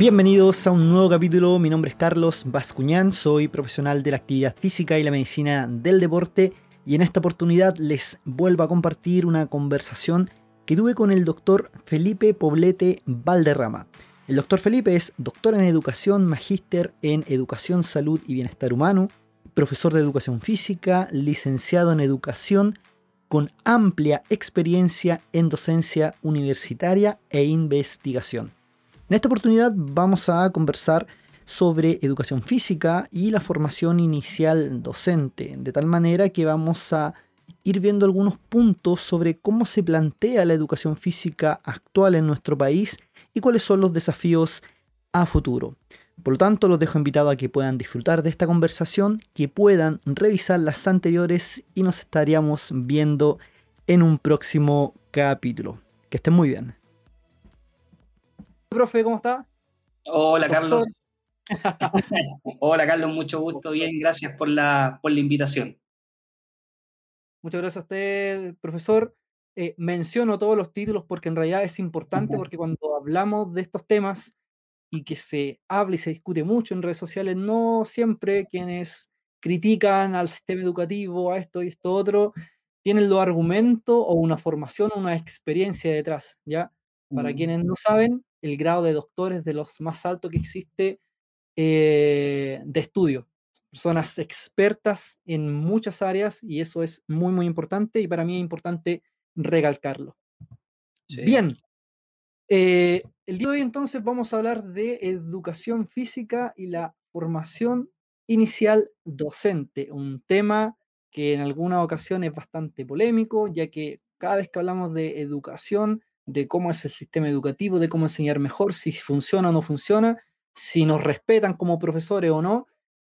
Bienvenidos a un nuevo capítulo, mi nombre es Carlos Bascuñán, soy profesional de la actividad física y la medicina del deporte y en esta oportunidad les vuelvo a compartir una conversación que tuve con el doctor Felipe Poblete Valderrama. El doctor Felipe es doctor en educación, magíster en educación, salud y bienestar humano, profesor de educación física, licenciado en educación, con amplia experiencia en docencia universitaria e investigación. En esta oportunidad vamos a conversar sobre educación física y la formación inicial docente, de tal manera que vamos a ir viendo algunos puntos sobre cómo se plantea la educación física actual en nuestro país y cuáles son los desafíos a futuro. Por lo tanto, los dejo invitados a que puedan disfrutar de esta conversación, que puedan revisar las anteriores y nos estaríamos viendo en un próximo capítulo. Que estén muy bien profe, ¿cómo está? Hola, Carlos. Hola, Carlos, mucho gusto. Bien, gracias por la, por la invitación. Muchas gracias a usted, profesor. Eh, menciono todos los títulos porque en realidad es importante, porque cuando hablamos de estos temas y que se habla y se discute mucho en redes sociales, no siempre quienes critican al sistema educativo, a esto y esto otro, tienen los argumentos o una formación o una experiencia detrás, ¿ya? Para quienes no saben, el grado de doctores de los más altos que existe eh, de estudio. Personas expertas en muchas áreas y eso es muy, muy importante y para mí es importante recalcarlo. Bien, eh, el día de hoy entonces vamos a hablar de educación física y la formación inicial docente, un tema que en alguna ocasión es bastante polémico, ya que cada vez que hablamos de educación de cómo es el sistema educativo, de cómo enseñar mejor, si funciona o no funciona, si nos respetan como profesores o no.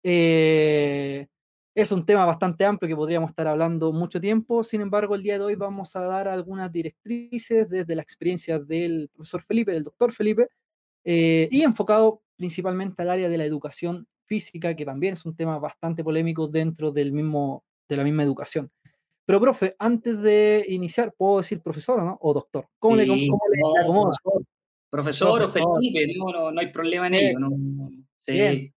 Eh, es un tema bastante amplio que podríamos estar hablando mucho tiempo, sin embargo, el día de hoy vamos a dar algunas directrices desde la experiencia del profesor Felipe, del doctor Felipe, eh, y enfocado principalmente al área de la educación física, que también es un tema bastante polémico dentro del mismo, de la misma educación. Pero, profe, antes de iniciar, ¿puedo decir profesor o no? ¿O doctor? ¿Cómo le, cómo Profesor, o Felipe, no, no, hay problema en ello. Bien.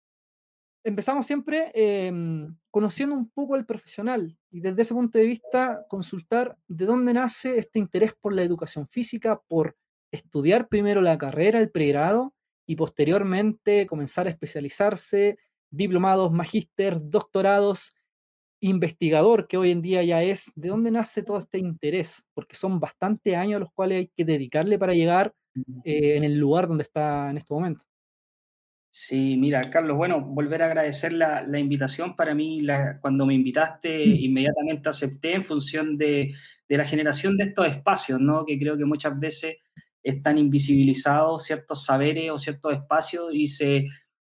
Empezamos siempre em, conociendo un poco al profesional y desde ese punto de vista consultar de dónde nace este interés por la educación física, por estudiar primero la carrera, el pregrado y posteriormente comenzar a especializarse, diplomados, magíster, doctorados investigador que hoy en día ya es, ¿de dónde nace todo este interés? Porque son bastantes años a los cuales hay que dedicarle para llegar eh, en el lugar donde está en este momento. Sí, mira, Carlos, bueno, volver a agradecer la, invitación. Para mí, cuando me invitaste, mm. inmediatamente acepté en función de, de, la generación de estos espacios, ¿no? Que creo que muchas veces están invisibilizados ciertos saberes o ciertos espacios y se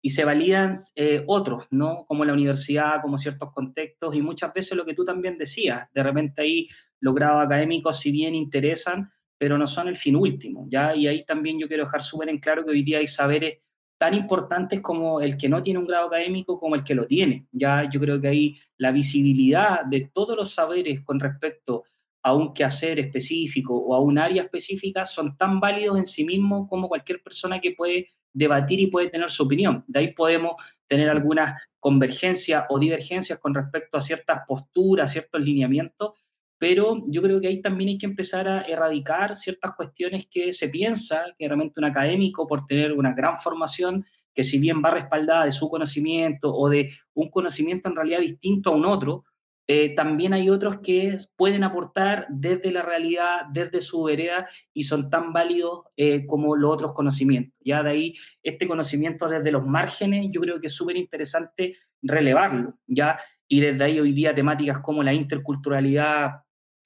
y se validan eh, otros, ¿no? Como la universidad, como ciertos contextos, y muchas veces lo que tú también decías, de repente ahí los grados académicos, si bien interesan, pero no son el fin último, ¿ya? Y ahí también yo quiero dejar súper en claro que hoy día hay saberes tan importantes como el que no tiene un grado académico como el que lo tiene, ¿ya? Yo creo que ahí la visibilidad de todos los saberes con respecto a un quehacer específico o a un área específica son tan válidos en sí mismos como cualquier persona que puede debatir y puede tener su opinión. De ahí podemos tener algunas convergencias o divergencias con respecto a ciertas posturas, ciertos lineamientos, pero yo creo que ahí también hay que empezar a erradicar ciertas cuestiones que se piensa que realmente un académico, por tener una gran formación, que si bien va respaldada de su conocimiento o de un conocimiento en realidad distinto a un otro, eh, también hay otros que pueden aportar desde la realidad, desde su vereda, y son tan válidos eh, como los otros conocimientos. Ya de ahí, este conocimiento desde los márgenes, yo creo que es súper interesante relevarlo, ¿ya? Y desde ahí hoy día temáticas como la interculturalidad,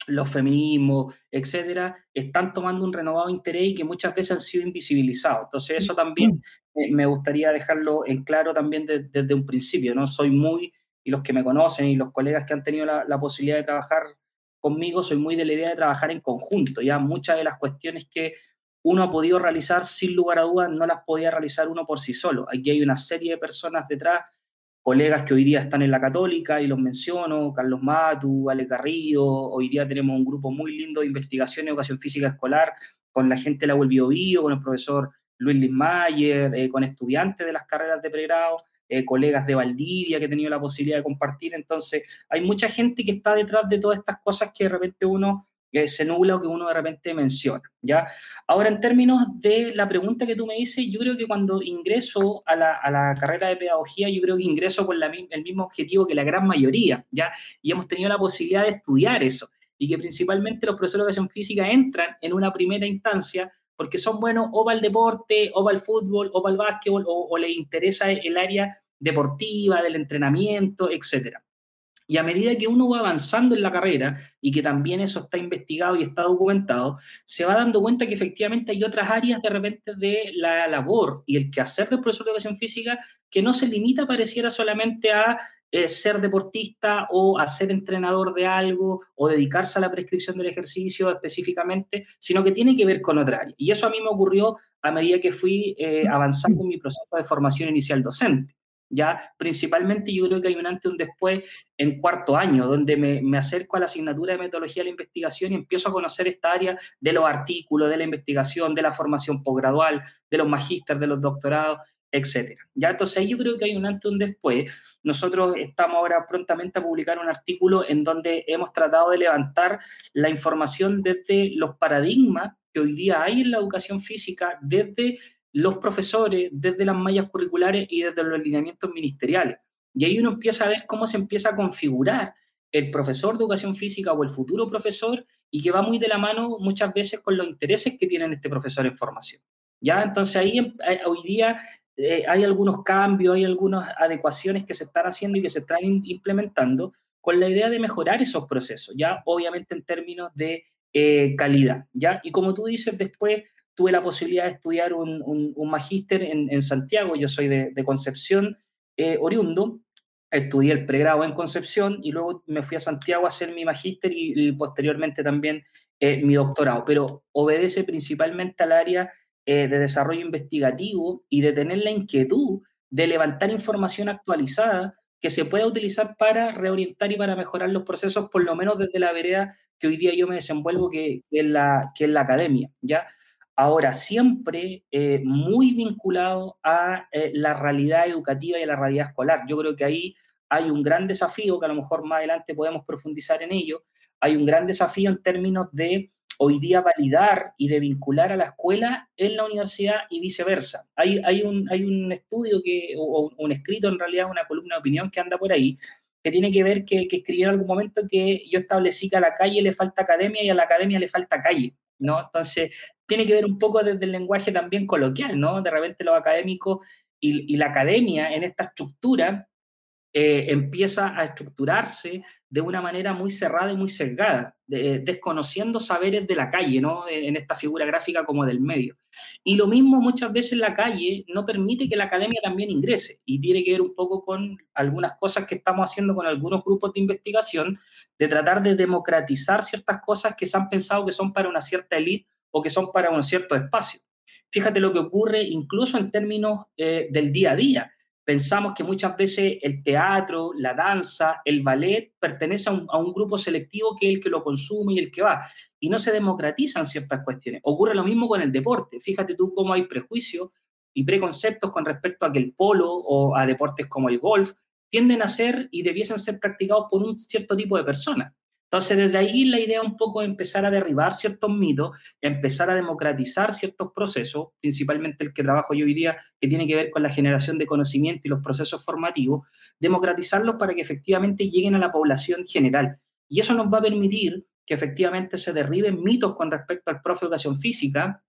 los feminismos, etcétera, están tomando un renovado interés y que muchas veces han sido invisibilizados. Entonces, eso también eh, me gustaría dejarlo en claro también desde un principio, ¿no? Soy muy y los que me conocen y los colegas que han tenido la, posibilidad de trabajar conmigo, soy muy de la idea de trabajar en conjunto. Ya muchas de las cuestiones que uno ha podido realizar sin lugar a dudas no las podía realizar uno por sí solo. Aquí hay una serie de personas detrás, colegas que hoy día están en la católica y los menciono, Carlos Matu, Ale Garrido, hoy día tenemos un grupo muy lindo de investigación y educación física escolar con la gente de la Bio Bio, con el profesor Luis Lismayer, eh, con estudiantes de las carreras de pregrado, eh, colegas de Valdivia que he tenido la posibilidad de compartir. Entonces, hay mucha gente que está detrás de todas estas cosas que de repente uno que se nubla o que uno de repente menciona, ¿ya? Ahora, en términos de la pregunta que tú me dices, yo creo que cuando ingreso a la, a la carrera de pedagogía, yo creo que ingreso con la, el mismo objetivo que la gran mayoría, ¿ya? Y hemos tenido la posibilidad de estudiar eso, y que principalmente los profesores de educación física entran en una primera instancia porque son buenos o para el deporte, o para el fútbol, o para el básquetbol, o, o les interesa el área deportiva, del entrenamiento, etcétera. Y a medida que uno va avanzando en la carrera, y que también eso está investigado y está documentado, se va dando cuenta que efectivamente hay otras áreas de repente de la labor y el quehacer del profesor de educación física que no se limita, pareciera solamente a eh, ser deportista o a ser entrenador de algo o dedicarse a la prescripción del ejercicio específicamente, sino que tiene que ver con otra área. Y eso a mí me ocurrió a medida que fui eh, avanzando en mi proceso de formación inicial docente. ¿ya? Principalmente yo creo que hay un antes y un después en cuarto año, donde me, me, acerco a la asignatura de metodología de la investigación y empiezo a conocer esta área de los artículos, de la investigación, de la formación posgradual, de los magísteres, de los doctorados, etcétera. Ya entonces ahí yo creo que hay un antes y un después. Nosotros estamos ahora prontamente a publicar un artículo en donde hemos tratado de levantar la información desde los paradigmas que hoy día hay en la educación física, desde los profesores, desde las mallas curriculares y desde los lineamientos ministeriales. Y ahí uno empieza a ver cómo se empieza a configurar el profesor de educación física o el futuro profesor y que va muy de la mano muchas veces con los intereses que tiene este profesor en formación. ¿Ya? Entonces ahí eh, hoy día eh, hay algunos cambios, hay algunas adecuaciones que se están haciendo y que se están implementando con la idea de mejorar esos procesos, ya obviamente en términos de eh, calidad, ¿ya? Y como tú dices, después tuve la posibilidad de estudiar un, un, magíster en, en, Santiago, yo soy de, de Concepción, eh, oriundo, estudié el pregrado en Concepción y luego me fui a Santiago a hacer mi magíster y, y, posteriormente también eh, mi doctorado, pero obedece principalmente al área eh, de desarrollo investigativo y de tener la inquietud de levantar información actualizada que se pueda utilizar para reorientar y para mejorar los procesos, por lo menos desde la vereda que hoy día yo me desenvuelvo, que, que, es, la, que es la academia, ¿ya? ahora siempre eh, muy vinculado a eh, la realidad educativa y a la realidad escolar. Yo creo que ahí hay un gran desafío, que a lo mejor más adelante podemos profundizar en ello, hay un gran desafío en términos de hoy día validar y de vincular a la escuela en la universidad y viceversa. Hay, hay, un, hay un estudio que, o un escrito en realidad, una columna de opinión que anda por ahí, que tiene que ver que, que escribí en algún momento que yo establecí que a la calle le falta academia y a la academia le falta calle. ¿no? Entonces, tiene que ver un poco desde el lenguaje también coloquial, ¿no? De repente los académicos y, y la academia en esta estructura eh, empieza a estructurarse de una manera muy cerrada y muy sesgada, de, desconociendo saberes de la calle, ¿no? En esta figura gráfica como del medio. Y lo mismo muchas veces la calle no permite que la academia también ingrese y tiene que ver un poco con algunas cosas que estamos haciendo con algunos grupos de investigación, de tratar de democratizar ciertas cosas que se han pensado que son para una cierta élite o que son para un cierto espacio. Fíjate lo que ocurre incluso en términos eh, del día a día. Pensamos que muchas veces el teatro, la danza, el ballet pertenece a un, a un, grupo selectivo que es el que lo consume y el que va. Y no se democratizan ciertas cuestiones. Ocurre lo mismo con el deporte. Fíjate tú cómo hay prejuicios y preconceptos con respecto a que el polo o a deportes como el golf tienden a ser y debiesen ser practicados por un cierto tipo de personas. Entonces, desde ahí la idea un poco es empezar a derribar ciertos mitos, empezar a democratizar ciertos procesos, principalmente el que trabajo yo hoy día, que tiene que ver con la generación de conocimiento y los procesos formativos, democratizarlos para que efectivamente lleguen a la población general. Y eso nos va a permitir que efectivamente se derriben mitos con respecto al profe de educación física,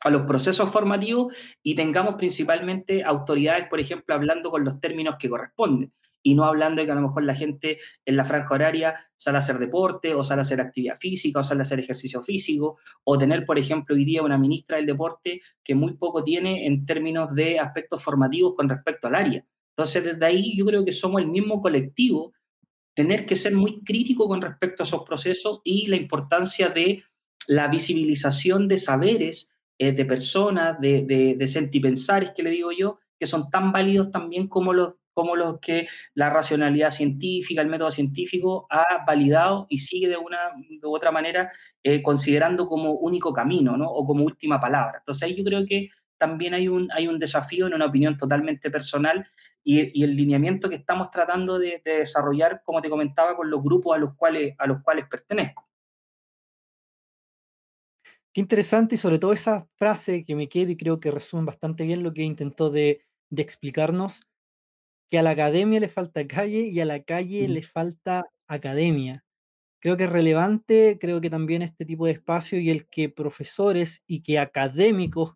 a los procesos formativos y tengamos principalmente autoridades, por ejemplo, hablando con los términos que corresponden y no hablando de que a lo mejor la gente en la franja horaria sale a hacer deporte o sale a hacer actividad física o sale a hacer ejercicio físico o tener, por ejemplo, hoy día una ministra del deporte que muy poco tiene en términos de aspectos formativos con respecto al área. Entonces, desde ahí yo creo que somos el mismo colectivo, tener que ser muy crítico con respecto a esos procesos y la importancia de la visibilización de saberes eh, de personas, de, de, de sentipensares, que le digo yo, que son tan válidos también como los como los que la racionalidad científica, el método científico ha validado y sigue de una u otra manera eh, considerando como único camino, ¿no? O como última palabra. Entonces ahí yo creo que también hay un, hay un desafío en una opinión totalmente personal y, el lineamiento que estamos tratando de, desarrollar, como te comentaba, con los grupos a los cuales, a los cuales pertenezco. Qué interesante y sobre todo esa frase que me queda y creo que resume bastante bien lo que intentó de, explicarnos, que a la academia le falta calle y a la calle le falta academia. Creo que es relevante, creo que también este tipo de espacio y el que profesores y que académicos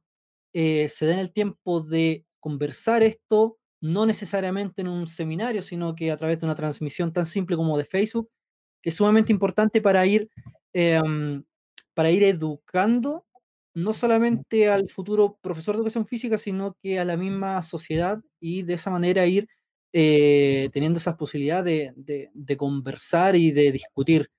eh, se den el tiempo de conversar esto, no necesariamente en un seminario, sino que a través de una transmisión tan simple como de Facebook, que es sumamente importante para ir, em, para ir educando no solamente al futuro profesor de educación física, sino que a la misma sociedad y de esa manera ir eh, teniendo esas posibilidades de, conversar y de discutir.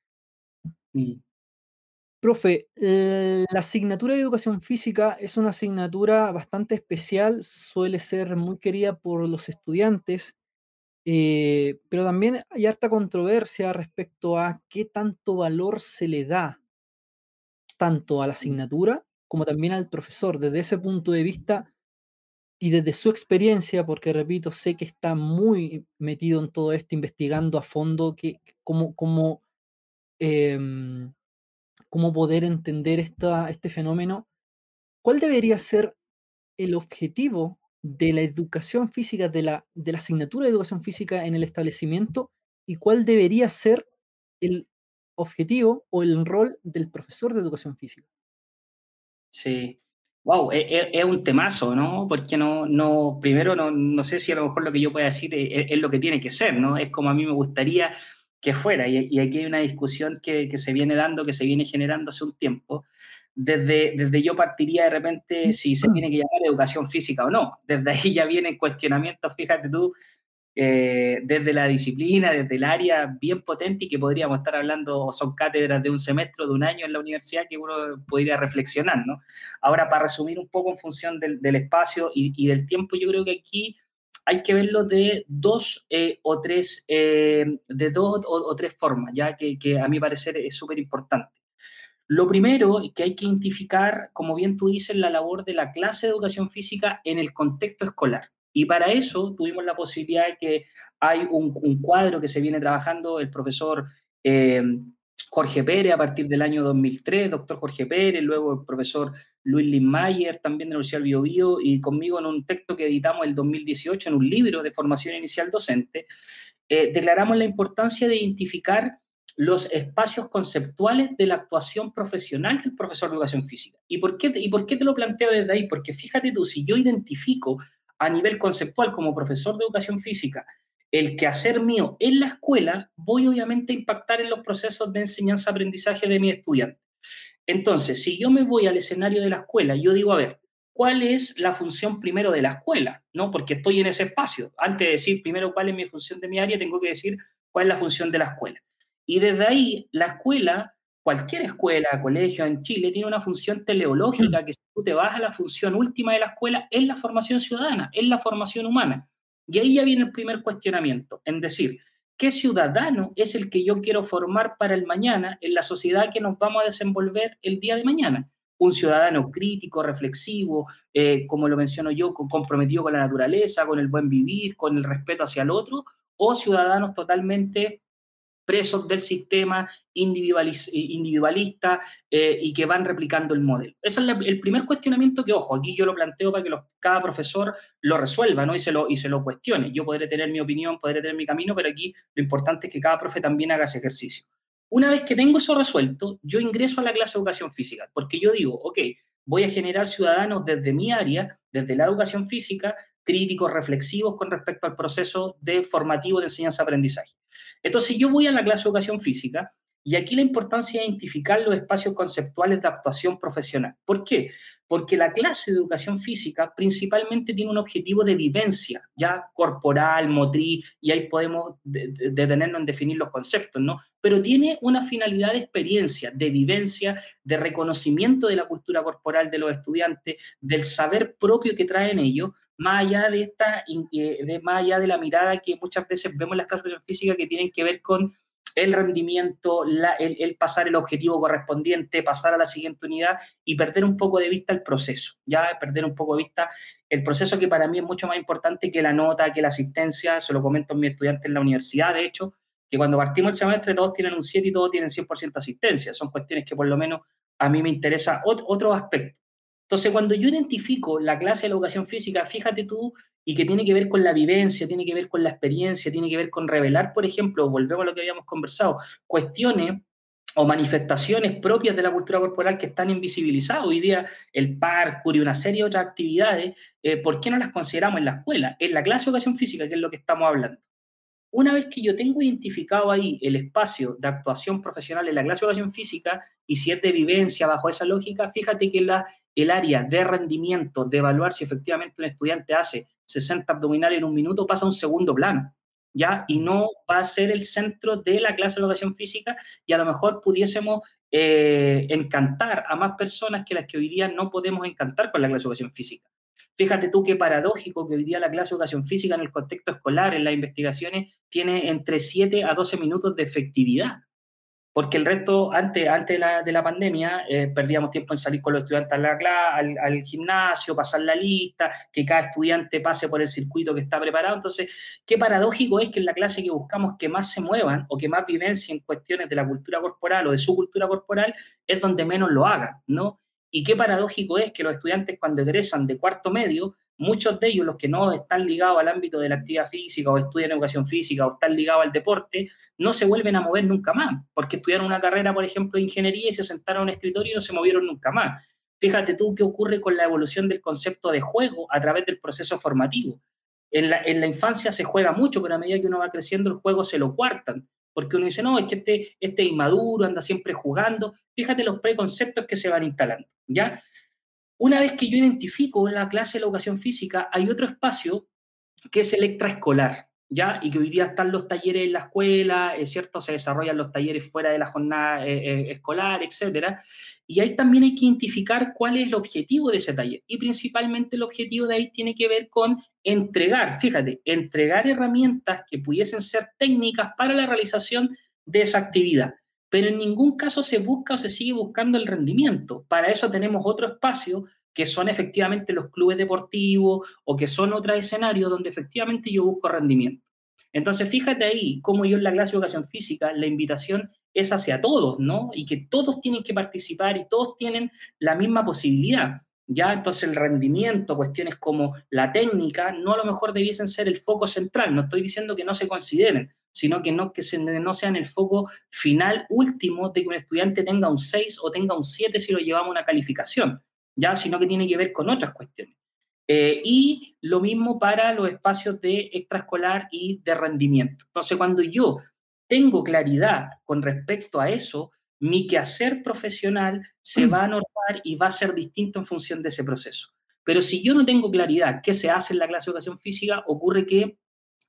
Profe, eh, la asignatura de educación física es una asignatura bastante especial, suele ser muy querida por los estudiantes, eh, pero también hay harta controversia respecto a qué tanto valor se le da tanto a la asignatura como también al profesor. Desde ese punto de vista y desde su experiencia, porque repito, sé que está muy metido en todo esto, investigando a fondo que, cómo, cómo em, cómo poder entender esta, este fenómeno, ¿cuál debería ser el objetivo de la educación física, de la, de la asignatura de educación física en el establecimiento y cuál debería ser el objetivo o el rol del profesor de educación física? Sí, wow, e, e, es, un temazo, ¿no? Porque no, no primero no, no, sé si a lo mejor lo que yo pueda decir es, es, lo que tiene que ser, ¿no? Es como a mí me gustaría que fuera. Y, aquí hay una discusión que, se viene dando, que se viene generando hace un tiempo. Desde, desde yo partiría de repente si se tiene que llamar educación física o no. Desde ahí ya vienen cuestionamientos, fíjate tú, eh, desde la disciplina, desde el área bien potente y que podríamos estar hablando, son cátedras de un semestre, de un año en la universidad que uno podría reflexionar, ¿no? Ahora, para resumir un poco en función del, espacio y, y, del tiempo, yo creo que aquí hay que verlo de dos eh, o tres, eh, de dos o, tres formas, ya que, a mi parecer es súper importante. Lo primero que hay que identificar, como bien tú dices, la labor de la clase de educación física en el contexto escolar. Y para eso tuvimos la posibilidad de que hay un, cuadro que se viene trabajando el profesor eh, Jorge Pérez a partir del año 2003, doctor Jorge Pérez, luego el profesor Luis Lindmayer, también de la Universidad del Bio, y conmigo en un texto que editamos el 2018 en un libro de formación inicial docente, eh, declaramos la importancia de identificar los espacios conceptuales de la actuación profesional del profesor de educación física. ¿Y por, qué, ¿Y por qué te lo planteo desde ahí? Porque fíjate tú, si yo identifico a nivel conceptual como profesor de educación física el quehacer mío en la escuela, voy obviamente a impactar en los procesos de enseñanza-aprendizaje de mi estudiante. Entonces, si yo me voy al escenario de la escuela, yo digo, a ver, ¿cuál es la función primero de la escuela? ¿No? Porque estoy en ese espacio. Antes de decir primero cuál es mi función de mi área, tengo que decir cuál es la función de la escuela. Y desde ahí, la escuela, cualquier escuela, colegio en Chile, tiene una función teleológica que si tú te vas a la función última de la escuela, es la formación ciudadana, es la formación humana. Y ahí ya viene el primer cuestionamiento, en decir, ¿Qué ciudadano es el que yo quiero formar para el mañana en la sociedad que nos vamos a desenvolver el día de mañana? Un ciudadano crítico, reflexivo, eh, como lo menciono yo, comprometido con la naturaleza, con el buen vivir, con el respeto hacia el otro, o ciudadanos totalmente presos del sistema individualista eh, y que van replicando el modelo. Ese es el primer cuestionamiento que, ojo, aquí yo lo planteo para que cada profesor lo resuelva ¿no? y, se lo, y se lo cuestione. Yo podré tener mi opinión, podré tener mi camino, pero aquí lo importante es que cada profe también haga ese ejercicio. Una vez que tengo eso resuelto, yo ingreso a la clase de educación física, porque yo digo, ok, voy a generar ciudadanos desde mi área, desde la educación física, críticos, reflexivos con respecto al proceso de formativo de enseñanza-aprendizaje. Entonces yo voy a la clase de educación física y aquí la importancia de identificar los espacios conceptuales de actuación profesional. ¿Por qué? Porque la clase de educación física principalmente tiene un objetivo de vivencia, ya corporal, motriz, y ahí podemos detenernos en definir los conceptos, ¿no? Pero tiene una finalidad de experiencia, de vivencia, de reconocimiento de la cultura corporal de los estudiantes, del saber propio que traen ellos, más allá de esta, de, más allá de la mirada que muchas veces vemos en las clases de física que tienen que ver con el rendimiento, el, pasar el objetivo correspondiente, pasar a la siguiente unidad y perder un poco de vista el proceso, ya perder un poco de vista el proceso que para mí es mucho más importante que la nota, que la asistencia, se lo comento a mis estudiantes en la universidad, de hecho, que cuando partimos el semestre todos tienen un 7 y todos tienen 100% asistencia, son cuestiones que por lo menos a mí me interesa otro aspecto. Entonces, cuando yo identifico la clase de la educación física, fíjate tú y que tiene que ver con la vivencia, tiene que ver con la experiencia, tiene que ver con revelar, por ejemplo, volvemos a lo que habíamos conversado, cuestiones o manifestaciones propias de la cultura corporal que están invisibilizadas. Hoy día el parkour y una serie de otras actividades, eh, ¿por qué no las consideramos en la escuela? En la clase de educación física, que es lo que estamos hablando. Una vez que yo tengo identificado ahí el espacio de actuación profesional en la clase de educación física y si es de vivencia bajo esa lógica, fíjate que la, el área de rendimiento, de evaluar si efectivamente un estudiante hace 60 abdominales en un minuto, pasa a un segundo plano, ¿ya? Y no va a ser el centro de la clase de educación física y a lo mejor pudiésemos eh, encantar a más personas que las que hoy día no podemos encantar con la clase de educación física. Fíjate tú qué paradójico que hoy día la clase de educación física en el contexto escolar, en las investigaciones, tiene entre 7 a 12 minutos de efectividad porque el resto, antes, antes de, la, de la pandemia, eh, perdíamos tiempo en salir con los estudiantes a la, al, al, gimnasio, pasar la lista, que cada estudiante pase por el circuito que está preparado. Entonces, qué paradójico es que en la clase que buscamos que más se muevan o que más vivencien cuestiones de la cultura corporal o de su cultura corporal, es donde menos lo hagan, ¿no? Y qué paradójico es que los estudiantes cuando egresan de cuarto medio muchos de ellos, los que no están ligados al ámbito de la actividad física o estudian educación física o están ligados al deporte, no se vuelven a mover nunca más, porque estudiaron una carrera, por ejemplo, de ingeniería y se sentaron a un escritorio y no se movieron nunca más. Fíjate tú qué ocurre con la evolución del concepto de juego a través del proceso formativo. En la, en la infancia se juega mucho, pero a medida que uno va creciendo, el juego se lo cuartan, porque uno dice, no, es que este, este inmaduro anda siempre jugando. Fíjate los preconceptos que se van instalando, ¿ya? Una vez que yo identifico la clase de la educación física, hay otro espacio que es el extraescolar, ¿ya? Y que hoy día están los talleres en la escuela, es cierto, se desarrollan los talleres fuera de la jornada eh, eh, escolar, etcétera. Y ahí también hay que identificar cuál es el objetivo de ese taller. Y principalmente el objetivo de ahí tiene que ver con entregar, fíjate, entregar herramientas que pudiesen ser técnicas para la realización de esa actividad pero en ningún caso se busca o se sigue buscando el rendimiento. Para eso tenemos otro espacio que son efectivamente los clubes deportivos o que son otros escenarios donde efectivamente yo busco rendimiento. Entonces, fíjate ahí cómo yo en la clase de educación física, la invitación es hacia todos, ¿no? Y que todos tienen que participar y todos tienen la misma posibilidad. Ya, entonces el rendimiento, cuestiones como la técnica, no a lo mejor debiesen ser el foco central. No estoy diciendo que no se consideren, sino que no, que se, no sean el foco final último de que un estudiante tenga un 6 o tenga un 7 si lo llevamos a una calificación, ya, sino que tiene que ver con otras cuestiones. Eh, y lo mismo para los espacios de extraescolar y de rendimiento. Entonces, cuando yo tengo claridad con respecto a eso, mi quehacer profesional se va a normar y va a ser distinto en función de ese proceso. Pero si yo no tengo claridad qué se hace en la clase de educación física, ocurre que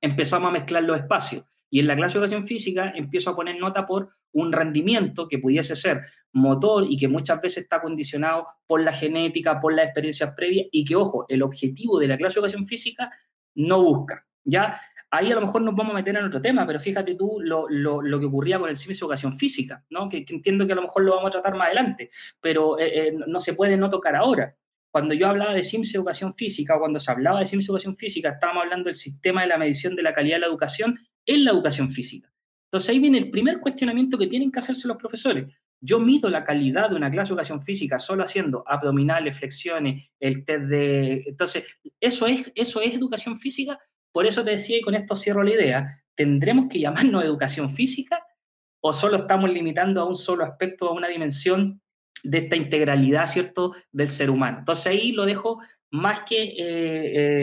empezamos a mezclar los espacios. Y en la clase de educación física empiezo a poner nota por un rendimiento que pudiese ser motor y que muchas veces está condicionado por la genética, por las experiencias previas y que, ojo, el objetivo de la clase de educación física no busca. ¿ya? Ahí a lo mejor nos vamos a meter en otro tema, pero fíjate tú lo, lo, que ocurría con el CIMIS de educación física, ¿no? Que, entiendo que a lo mejor lo vamos a tratar más adelante, pero eh, eh, no se puede no tocar ahora. Cuando yo hablaba de CIMS Educación Física, cuando se hablaba de CIMS Educación Física, estábamos hablando del sistema de la medición de la calidad de la educación en la educación física. Entonces ahí viene el primer cuestionamiento que tienen que hacerse los profesores. Yo mido la calidad de una clase de educación física solo haciendo abdominales, flexiones, el test de... Entonces, ¿eso es, eso es educación física? Por eso te decía, y con esto cierro la idea, ¿tendremos que llamarnos educación física o solo estamos limitando a un solo aspecto, a una dimensión de esta integralidad, ¿cierto?, del ser humano. Entonces ahí lo dejo más que eh,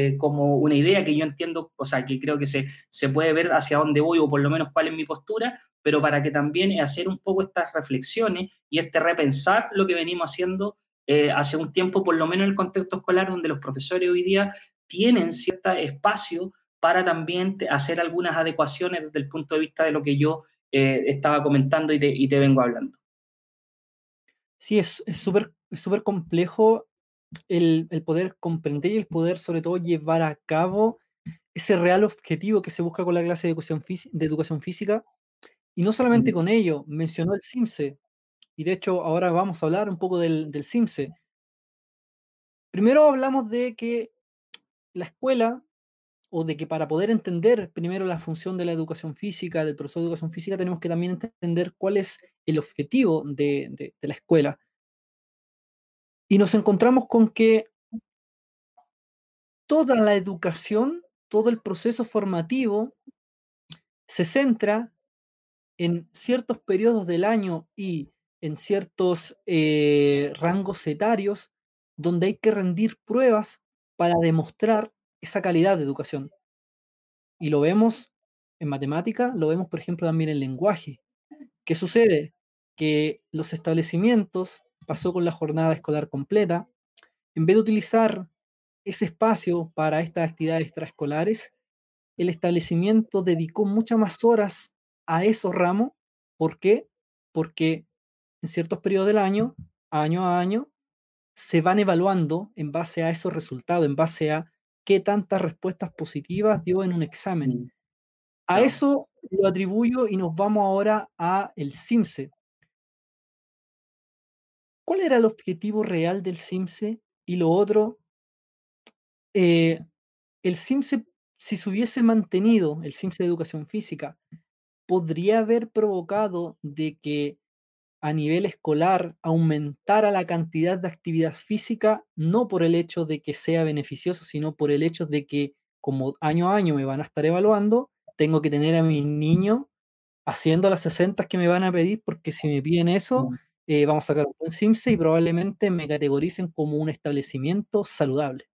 eh, como una idea que yo entiendo, o sea, que creo que se, se puede ver hacia dónde voy o por lo menos cuál es mi postura, pero para que también hacer un poco estas reflexiones y este repensar lo que venimos haciendo eh, hace un tiempo, por lo menos en el contexto escolar, donde los profesores hoy día tienen cierto espacio para también hacer algunas adecuaciones desde el punto de vista de lo que yo estaba comentando y te, y te, vengo hablando. Sí, es súper es súper complejo el, poder comprender y el poder sobre todo llevar a cabo ese real objetivo que se busca con la clase de educación, de educación física Y no solamente con ello, mencionó el CIMSE, y de hecho ahora vamos a hablar un poco del, del CIMSE. Primero hablamos de que la escuela, o de que para poder entender primero la función de la educación física, del profesor de educación física, tenemos que también entender cuál es el objetivo de, de, de la escuela. Y nos encontramos con que toda la educación, todo el proceso formativo se centra en ciertos periodos del año y en ciertos eh, rangos etarios donde hay que rendir pruebas para demostrar esa calidad de educación. Y lo vemos en matemática, lo vemos por ejemplo también en lenguaje. ¿Qué sucede? Que los establecimientos, pasó con la jornada escolar completa, en vez de utilizar ese espacio para estas actividades extraescolares, el establecimiento dedicó muchas más horas a esos ramos. ¿Por qué? Porque en ciertos periodos del año, año a año, se van evaluando en base a esos resultados, en base a qué tantas respuestas positivas dio en un examen. Mm, A eso lo atribuyo y nos vamos ahora a el CIMSE. ¿Cuál era el objetivo real del CIMSE? Y lo otro, eh, el CIMSE, si se hubiese mantenido, el CIMSE de educación física, podría haber provocado de que a nivel escolar aumentara la cantidad de actividad física, no por el hecho de que sea beneficioso, sino por el hecho de que como año a año me van a estar evaluando, tengo que tener a mis niños haciendo las 60 que me van a pedir, porque si me piden eso, Mm, eh, vamos a sacar un buen CIMSE y probablemente me categoricen como un establecimiento saludable.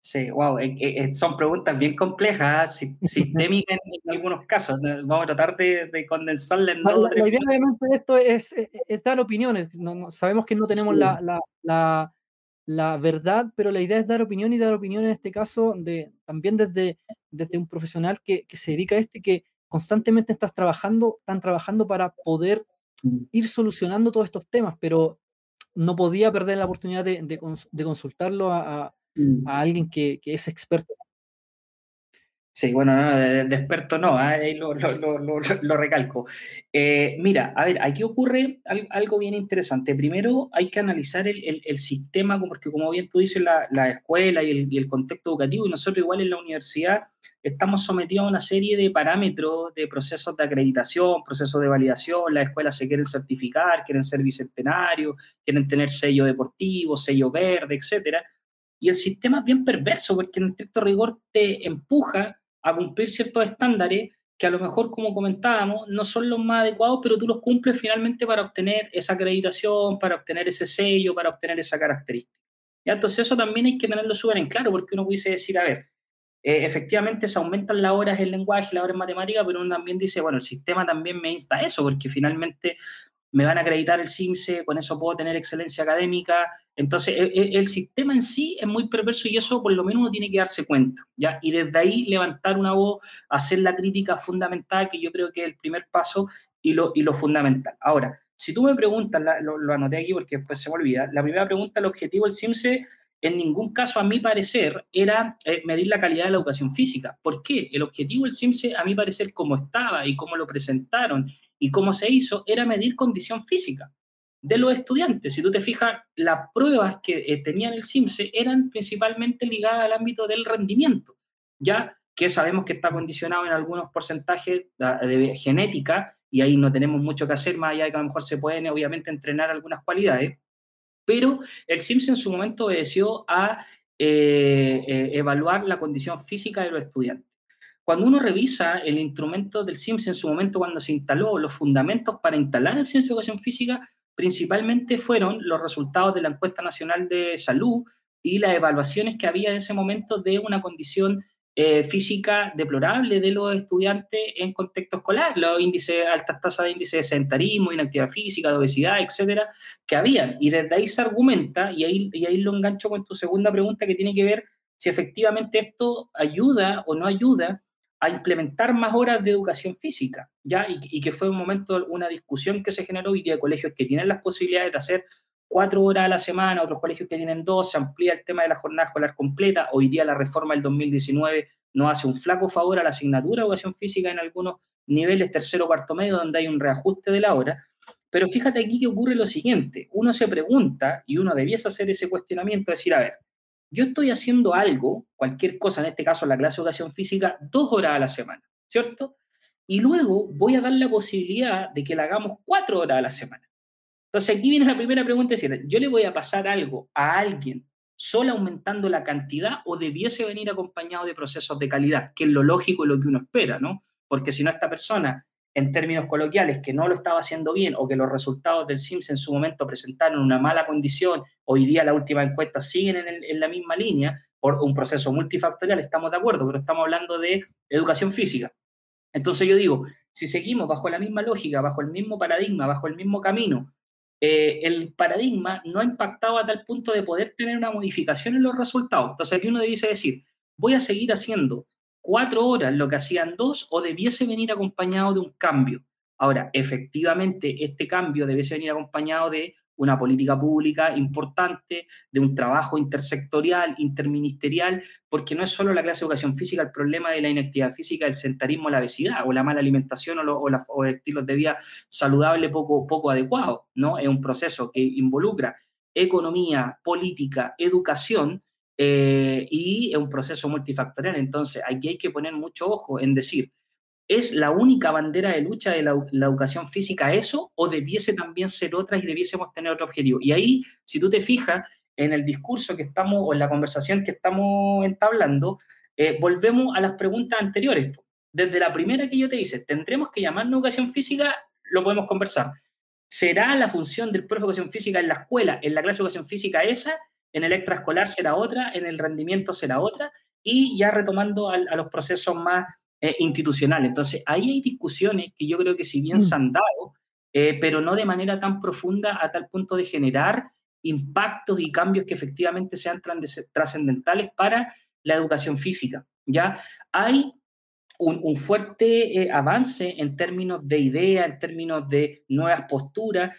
sí. Wow, eh, eh, son preguntas bien complejas, si- sistémicas en, en algunos casos. Vamos a tratar de, de condensarlas en dos la- idea obviamente de esto es, es- es dar opiniones. No- no- sabemos que no tenemos Sí, la, la- la- la verdad, pero la idea es dar opinión y dar opinión en este caso de, también desde, desde un profesional que, que se dedica a esto y que constantemente estás trabajando, están trabajando para poder mm, ir solucionando todos estos temas, pero no podía perder la oportunidad de, de cons- de consultarlo a, a- mm. a alguien que, que es experto. Sí, bueno, no, de, de experto no, ah, ahí lo, recalco. Eh, mira, a ver, aquí ocurre al- algo bien interesante. Primero hay que analizar el, sistema, porque como bien tú dices, la, la escuela y el, contexto educativo, y nosotros igual en la universidad estamos sometidos a una serie de parámetros, de procesos de acreditación, procesos de validación, las escuelas se quieren certificar, quieren ser bicentenarios, quieren tener sello deportivo, sello verde, etcétera. Y el sistema es bien perverso porque en estricto rigor te empuja a cumplir ciertos estándares que a lo mejor, como comentábamos, no son los más adecuados, pero tú los cumples finalmente para obtener esa acreditación, para obtener ese sello, para obtener esa característica. ¿Ya? Entonces eso también hay que tenerlo súper en claro, porque uno pudiese decir, a ver, eh, efectivamente se aumentan las horas en lenguaje, las horas en matemática, pero uno también dice, bueno, el sistema también me insta a eso, porque finalmente me van a acreditar el CIMSE, con eso puedo tener excelencia académica. Entonces, el, el, el, sistema en sí es muy perverso y eso por lo menos uno tiene que darse cuenta, ¿ya? Y desde ahí levantar una voz, hacer la crítica fundamental, que yo creo que es el primer paso y lo, y lo fundamental. Ahora, si tú me preguntas, lo, lo, anoté aquí porque después se me olvida, la primera pregunta, el objetivo del CIMSE, en ningún caso, a mi parecer, era eh, medir la calidad de la educación física. ¿Por qué? El objetivo del CIMSE, a mi parecer, como estaba y cómo lo presentaron y cómo se hizo, era medir condición física de los estudiantes. Si tú te fijas, las pruebas que eh, tenían el CIMSE eran principalmente ligadas al ámbito del rendimiento, ya que sabemos que está condicionado en algunos porcentajes de, de genética, y ahí no tenemos mucho que hacer, más allá de que a lo mejor se pueden obviamente entrenar algunas cualidades, pero el CIMSE en su momento obedeció a eh, eh, evaluar la condición física de los estudiantes. Cuando uno revisa el instrumento del CIMSE en su momento cuando se instaló, los fundamentos para instalar el CIMSE de Educación Física principalmente fueron los resultados de la encuesta nacional de salud y las evaluaciones que había en ese momento de una condición eh, física deplorable de los estudiantes en contexto escolar, los índices, altas tasas de índice de sedentarismo, inactividad física, de obesidad, etcétera, que habían. Y desde ahí se argumenta, y ahí, y ahí lo engancho con tu segunda pregunta que tiene que ver si efectivamente esto ayuda o no ayuda a implementar más horas de educación física, ¿ya? Y, que fue un momento, una discusión que se generó y que hay colegios que tienen las posibilidades de hacer cuatro horas a la semana, otros colegios que tienen dos, se amplía el tema de la jornada escolar completa. Hoy día la reforma del 2019 no hace un flaco favor a la asignatura de educación física en algunos niveles tercero cuarto medio, donde hay un reajuste de la hora. Pero fíjate aquí que ocurre lo siguiente, uno se pregunta y uno debiese hacer ese cuestionamiento, decir, a ver, yo estoy haciendo algo, cualquier cosa, en este caso la clase de educación física, dos horas a la semana, ¿cierto? Y luego voy a dar la posibilidad de que la hagamos cuatro horas a la semana. Entonces aquí viene la primera pregunta, es decir, ¿yo le voy a pasar algo a alguien solo aumentando la cantidad o debiese venir acompañado de procesos de calidad, que es lo lógico y lo que uno espera, ¿no? Porque si no, esta persona, en términos coloquiales, que no lo estaba haciendo bien o que los resultados del SIMS en su momento presentaron una mala condición, hoy día la última encuesta siguen en, la misma línea, por un proceso multifactorial, estamos de acuerdo, pero estamos hablando de educación física. Entonces yo digo, si seguimos bajo la misma lógica, bajo el mismo paradigma, bajo el mismo camino, eh, el paradigma no ha impactado a tal punto de poder tener una modificación en los resultados. Entonces aquí uno debiese decir, voy a seguir haciendo cuatro horas lo que hacían dos o debiese venir acompañado de un cambio. Ahora, efectivamente, este cambio debiese venir acompañado de una política pública importante, de un trabajo intersectorial, interministerial, porque no es solo la clase de educación física el problema de la inactividad física, el sentarismo, la obesidad o la mala alimentación o, o, estilos de vida saludable poco, poco adecuados, ¿no? Es un proceso que involucra economía, política, educación, eh, y es un proceso multifactorial. Entonces, aquí hay que poner mucho ojo en decir, ¿Es la única bandera de lucha de la, educación física eso o debiese también ser otra y debiésemos tener otro objetivo? Y ahí, si tú te fijas en el discurso que estamos o en la conversación que estamos entablando, eh, volvemos a las preguntas anteriores. Desde la primera que yo te hice, ¿tendremos que llamarnos educación física? Lo podemos conversar. ¿Será la función del profe de educación física en la escuela, en la clase de educación física esa? ¿En el extraescolar será otra? ¿En el rendimiento será otra? Y ya retomando a los procesos más eh, institucional. Entonces, ahí hay discusiones que yo creo que si bien se han dado, eh, pero no de manera tan profunda a tal punto de generar impactos y cambios que efectivamente sean trascendentales para la educación física. ¿ya? Hay un, fuerte eh, avance en términos de idea, en términos de nuevas posturas.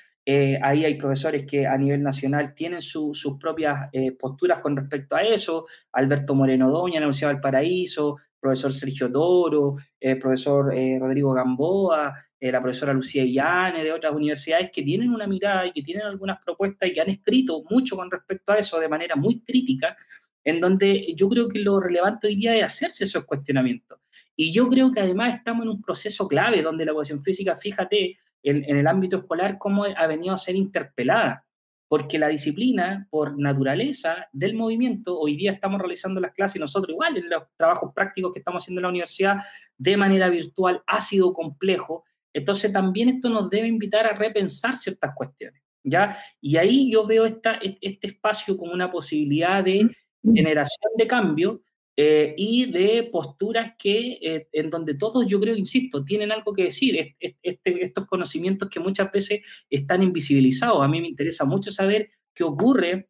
Ahí hay profesores que a nivel nacional tienen sus propias posturas con respecto a eso. Alberto Moreno Doña, Universidad del Paraíso, profesor Sergio Toro, el profesor eh, Rodrigo Gamboa, eh, la profesora Lucía Illane, de otras universidades que tienen una mirada y que tienen algunas propuestas y que han escrito mucho con respecto a eso de manera muy crítica, en donde yo creo que lo relevante hoy día es hacerse esos cuestionamientos. Y yo creo que además estamos en un proceso clave donde la educación física, fíjate, en, en el ámbito escolar, cómo ha venido a ser interpelada porque la disciplina, por naturaleza del movimiento, hoy día estamos realizando las clases nosotros igual en los trabajos prácticos que estamos haciendo en la universidad de manera virtual ha sido complejo, entonces también esto nos debe invitar a repensar ciertas cuestiones, ¿ya? Y ahí yo veo esta, este espacio como una posibilidad de generación de cambio eh, y de posturas que, eh, en donde todos, yo creo, insisto, tienen algo que decir, este, estos conocimientos que muchas veces están invisibilizados. A mí me interesa mucho saber qué ocurre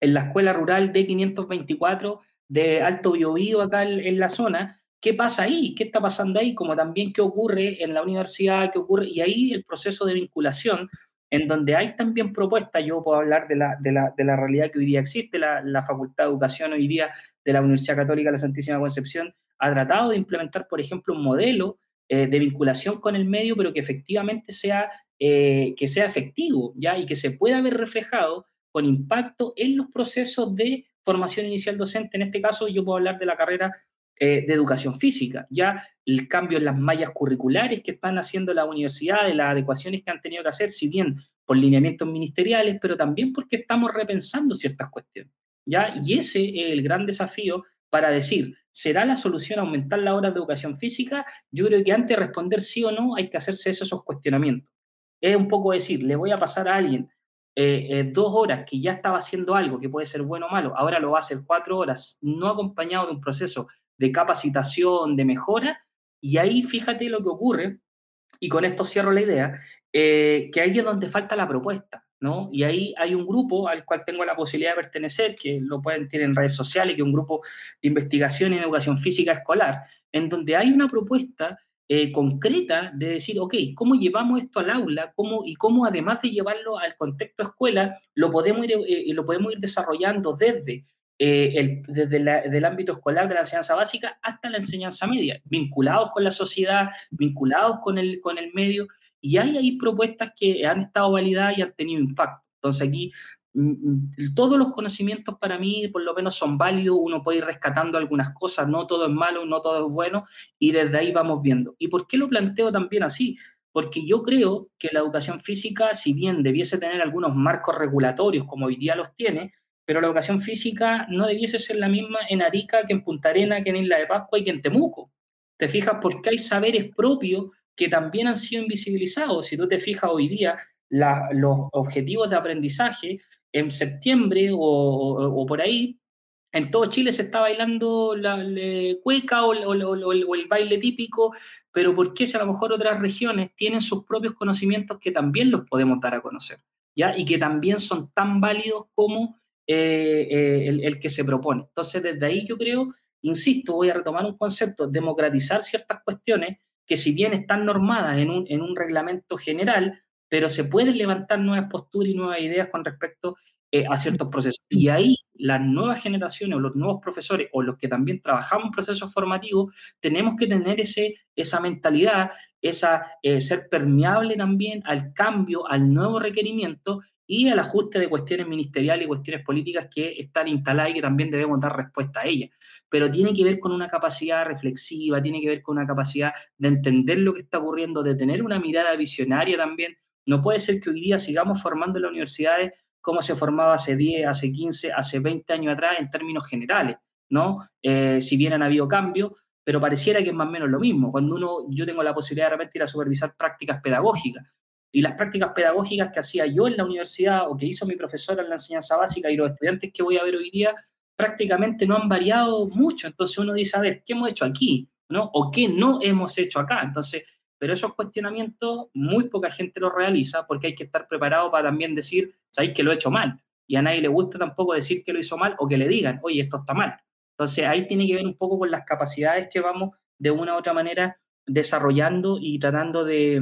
en la escuela rural de 524 de Alto Biobío, acá en, la zona, qué pasa ahí, qué está pasando ahí, como también qué ocurre en la universidad, qué ocurre, y ahí el proceso de vinculación en donde hay también propuestas, yo puedo hablar de la, de la, de la realidad que hoy día existe, la, la, Facultad de Educación hoy día de la Universidad Católica de la Santísima Concepción ha tratado de implementar, por ejemplo, un modelo eh, de vinculación con el medio, pero que efectivamente sea, eh, que sea efectivo, ¿ya? Y que se pueda ver reflejado con impacto en los procesos de formación inicial docente. En este caso, yo puedo hablar de la carrera eh, de educación física, ya el cambio en las mallas curriculares que están haciendo las universidades, las adecuaciones que han tenido que hacer, si bien por lineamientos ministeriales, pero también porque estamos repensando ciertas cuestiones, ¿ya? Y ese es el gran desafío para decir, ¿será la solución aumentar las horas de educación física? Yo creo que antes de responder sí o no, hay que hacerse esos cuestionamientos. Es un poco decir, le voy a pasar a alguien eh, eh, dos horas que ya estaba haciendo algo que puede ser bueno o malo, ahora lo va a hacer cuatro horas, no acompañado de un proceso de capacitación, de mejora, y ahí fíjate lo que ocurre, y con esto cierro la idea, eh, que ahí es donde falta la propuesta, ¿no? Y ahí hay un grupo al cual tengo la posibilidad de pertenecer, que lo pueden tener en redes sociales, que es un grupo de investigación en educación física escolar, en donde hay una propuesta eh, concreta de decir, ok, ¿cómo llevamos esto al aula? ¿Cómo, y cómo además de llevarlo al contexto escuela, lo podemos ir, eh, lo podemos ir desarrollando desde, eh, el, ámbito escolar de la enseñanza básica hasta la enseñanza media, vinculados con la sociedad, vinculados con el, con el medio, y hay ahí propuestas que han estado validadas y han tenido impacto. Entonces aquí mm, todos los conocimientos para mí por lo menos son válidos, uno puede ir rescatando algunas cosas, no todo es malo, no todo es bueno, y desde ahí vamos viendo. ¿Y por qué lo planteo también así? Porque yo creo que la educación física, si bien debiese tener algunos marcos regulatorios como hoy día los tiene, pero la educación física no debiese ser la misma en Arica que en Punta Arena, que en Isla de Pascua y que en Temuco. ¿Te fijas? Porque hay saberes propios que también han sido invisibilizados. Si tú te fijas hoy día, los objetivos de aprendizaje en septiembre o, por ahí, en todo Chile se está bailando la, cueca o, o, el baile típico, pero ¿por qué si a lo mejor otras regiones tienen sus propios conocimientos que también los podemos dar a conocer? ¿ya? Y que también son tan válidos como eh, eh, el, que se propone. Entonces, desde ahí yo creo, insisto, voy a retomar un concepto, democratizar ciertas cuestiones que si bien están normadas en un, en un reglamento general, pero se pueden levantar nuevas posturas y nuevas ideas con respecto eh, a ciertos procesos. Y ahí las nuevas generaciones o los nuevos profesores o los que también trabajamos en procesos formativos, tenemos que tener ese, esa mentalidad, esa, ser permeable también al cambio, al nuevo requerimiento y al ajuste de cuestiones ministeriales y cuestiones políticas que están instaladas y que también debemos dar respuesta a ellas. Pero tiene que ver con una capacidad reflexiva, tiene que ver con una capacidad de entender lo que está ocurriendo, de tener una mirada visionaria también. No puede ser que hoy día sigamos formando en las universidades como se formaba hace 10, hace 15, hace 20 años atrás en términos generales, ¿no? Eh, si bien han habido cambios, pero pareciera que es más o menos lo mismo. Cuando uno, yo tengo la posibilidad de repente ir a supervisar prácticas pedagógicas, y las prácticas pedagógicas que hacía yo en la universidad o que hizo mi profesora en la enseñanza básica y los estudiantes que voy a ver hoy día prácticamente no han variado mucho. Entonces uno dice, a ver, ¿qué hemos hecho aquí? ¿no? ¿O qué no hemos hecho acá? Entonces, pero esos cuestionamientos muy poca gente los realiza porque hay que estar preparado para también decir, sabéis que lo he hecho mal. Y a nadie le gusta tampoco decir que lo hizo mal o que le digan, oye, esto está mal. Entonces ahí tiene que ver un poco con las capacidades que vamos de una u otra manera desarrollando y tratando de,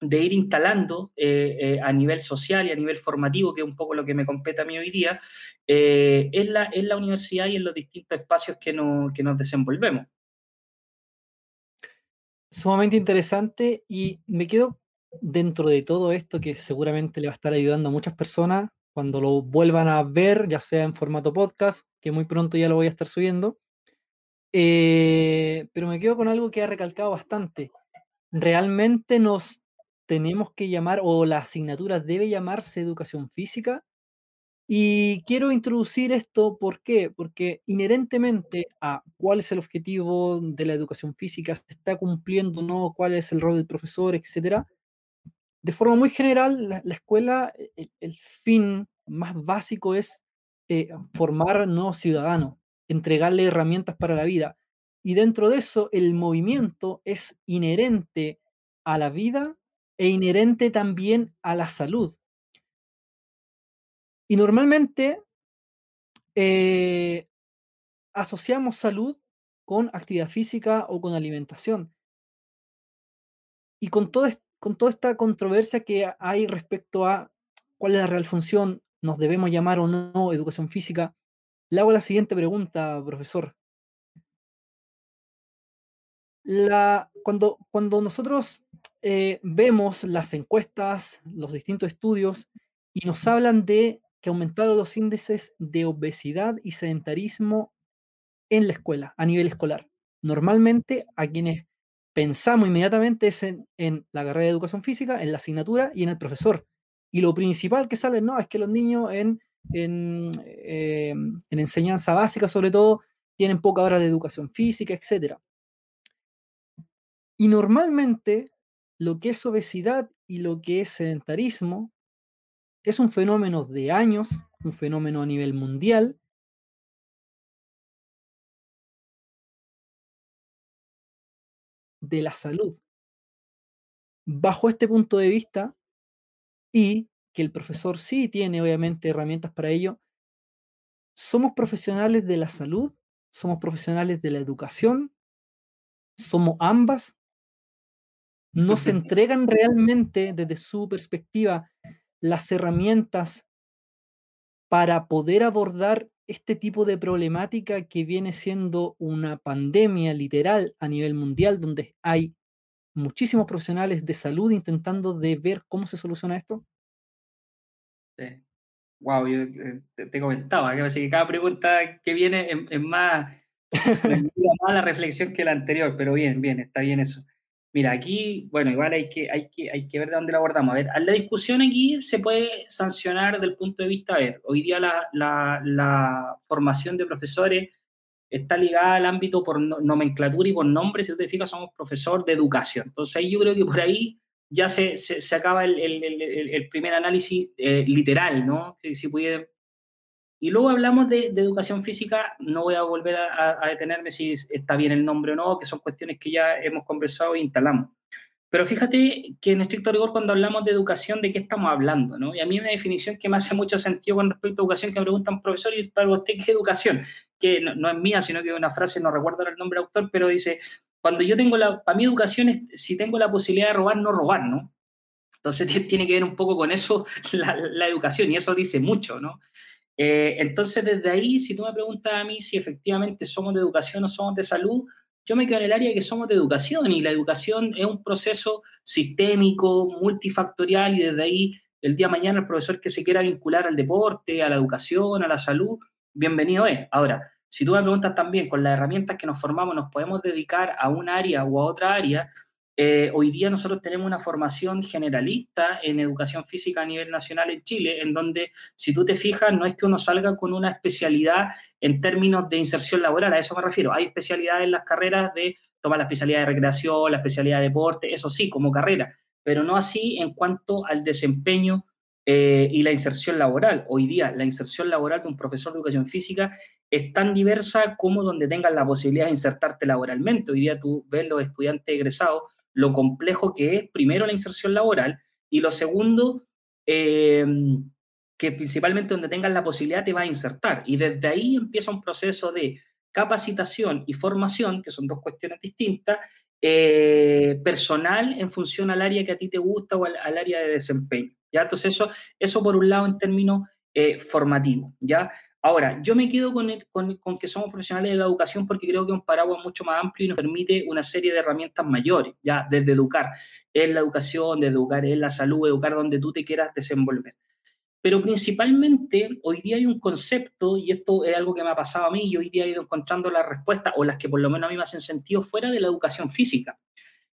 de ir instalando eh, eh, a nivel social y a nivel formativo, que es un poco lo que me compete a mí hoy día, eh, en, la, en la universidad y en los distintos espacios que, que nos desenvolvemos. Sumamente interesante y me quedo dentro de todo esto que seguramente le va a estar ayudando a muchas personas cuando lo vuelvan a ver, ya sea en formato podcast, que muy pronto ya lo voy a estar subiendo. pero me quedo con algo que ha recalcado bastante. Realmente nos tenemos que llamar, o la asignatura debe llamarse educación física. Y quiero introducir esto, ¿por qué? Porque inherentemente a cuál es el objetivo de la educación física, se está cumpliendo o no, cuál es el rol del profesor, etcétera. De forma muy general, la, escuela, e, el, fin más básico es eh, formar nuevos ciudadanos, entregarle herramientas para la vida. Y dentro de eso, el movimiento es inherente a la vida e inherente también a la salud. Y normalmente eh, asociamos salud con actividad física o con alimentación. Y con, con toda esta controversia que hay respecto a cuál es la real función, nos debemos llamar o no educación física, le hago la siguiente pregunta, profesor. La, cuando, cuando nosotros eh, vemos las encuestas, los distintos estudios, y nos hablan de que aumentaron los índices de obesidad y sedentarismo en la escuela, a nivel escolar. Normalmente a quienes pensamos inmediatamente es en, la carrera de educación física, en la asignatura y en el profesor. Y lo principal que sale, no, es que los niños en, en, eh, en enseñanza básica, sobre todo, tienen poca hora de educación física, etc. Y normalmente lo que es obesidad y lo que es sedentarismo es un fenómeno de años, un fenómeno a nivel mundial. de la salud. Bajo este punto de vista, y que el profesor sí tiene obviamente herramientas para ello, somos profesionales de la salud, somos profesionales de la educación, somos ambas no se entregan realmente desde su perspectiva las herramientas para poder abordar este tipo de problemática que viene siendo una pandemia literal a nivel mundial, donde hay muchísimos profesionales de salud intentando de ver cómo se soluciona esto? Sí. Wow, yo eh, te, comentaba que, que cada pregunta que viene es, más, más la reflexión que la anterior, pero bien, bien, está bien eso. Mira, aquí, bueno, igual hay que, hay que, hay que ver de dónde la abordamos. A ver, la discusión aquí se puede sancionar desde el punto de vista, a ver, hoy día la, la, formación de profesores está ligada al ámbito por nomenclatura y por nombre, si usted fija, somos profesor de educación. Entonces ahí yo creo que por ahí ya se, se, acaba el, el, el, primer análisis eh, literal, ¿no? Si, si pudiera y luego hablamos de, educación física, no voy a volver a, detenerme si está bien el nombre o no, que son cuestiones que ya hemos conversado e instalamos. Pero fíjate que en estricto rigor cuando hablamos de educación, ¿de qué estamos hablando? ¿no? Y a mí una definición que me hace mucho sentido con respecto a educación, que me preguntan, profesor, ¿y para usted qué educación? Que no, es mía, sino que es una frase, no recuerdo el nombre del autor, pero dice, cuando yo tengo la, para mí educación es, si tengo la posibilidad de robar, no robar, ¿no? Entonces tiene que ver un poco con eso la, la educación, y eso dice mucho, ¿no? Eh, entonces, desde ahí, si tú me preguntas a mí si efectivamente somos de educación o somos de salud, yo me quedo en el área de que somos de educación y la educación es un proceso sistémico, multifactorial y desde ahí el día de mañana el profesor que se quiera vincular al deporte, a la educación, a la salud, bienvenido es. Ahora, si tú me preguntas también con las herramientas que nos formamos, nos podemos dedicar a un área o a otra área, eh, hoy día nosotros tenemos una formación generalista en educación física a nivel nacional en Chile, en donde, si tú te fijas, no es que uno salga con una especialidad en términos de inserción laboral, a eso me refiero. Hay especialidades en las carreras de tomar la especialidad de recreación, la especialidad de deporte, eso sí, como carrera, pero no así en cuanto al desempeño eh, y la inserción laboral. Hoy día, la inserción laboral de un profesor de educación física es tan diversa como donde tengas la posibilidad de insertarte laboralmente. Hoy día tú ves los estudiantes egresados lo complejo que es, primero, la inserción laboral y lo segundo, eh, que principalmente donde tengas la posibilidad te va a insertar. Y desde ahí empieza un proceso de capacitación y formación, que son dos cuestiones distintas, eh, personal en función al área que a ti te gusta o al, área de desempeño. ¿ya? Entonces eso, eso por un lado en términos eh, formativos. ¿ya? Ahora, yo me quedo con, que somos profesionales de la educación porque creo que es un paraguas mucho más amplio y nos permite una serie de herramientas mayores, ya desde educar en la educación, de educar en la salud, educar donde tú te quieras desenvolver. Pero principalmente hoy día hay un concepto, y esto es algo que me ha pasado a mí, y hoy día he ido encontrando las respuestas, o las que por lo menos a mí me hacen sentido, fuera de la educación física.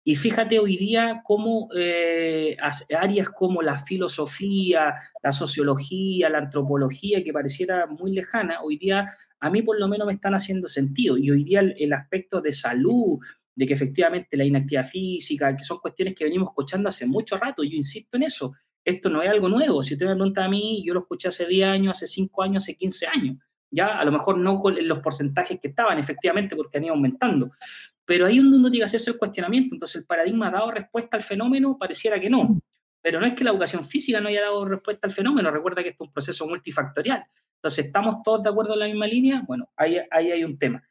Y fíjate hoy día cómo eh, áreas como la filosofía, la sociología, la antropología, que pareciera muy lejana, hoy día a mí por lo menos me están haciendo sentido. Y hoy día el, aspecto de salud, de que efectivamente la inactividad física, que son cuestiones que venimos escuchando hace mucho rato, yo insisto en eso, esto no es algo nuevo. Si usted me pregunta a mí, yo lo escuché hace 10 años, hace 5 años, hace 15 años. Ya, a lo mejor no con los porcentajes que estaban, efectivamente, porque han ido aumentando. Pero ahí donde uno tiene que hacerse el cuestionamiento. Entonces, ¿el paradigma ha dado respuesta al fenómeno? Pareciera que no. Pero no es que la educación física no haya dado respuesta al fenómeno. Recuerda que esto es un proceso multifactorial. Entonces, ¿estamos todos de acuerdo en la misma línea? Bueno, ahí, ahí hay un tema.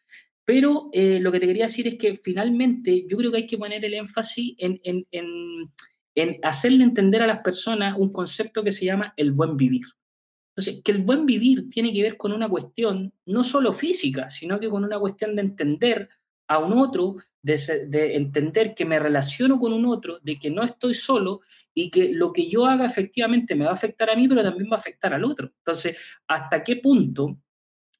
Pero eh, lo que te quería decir es que finalmente yo creo que hay que poner el énfasis en, en, en, en hacerle entender a las personas un concepto que se llama el buen vivir. Entonces, que el buen vivir tiene que ver con una cuestión no solo física, sino que con una cuestión de entender a un otro, de, entender que me relaciono con un otro, de que no estoy solo y que lo que yo haga efectivamente me va a afectar a mí, pero también va a afectar al otro. Entonces, ¿hasta qué punto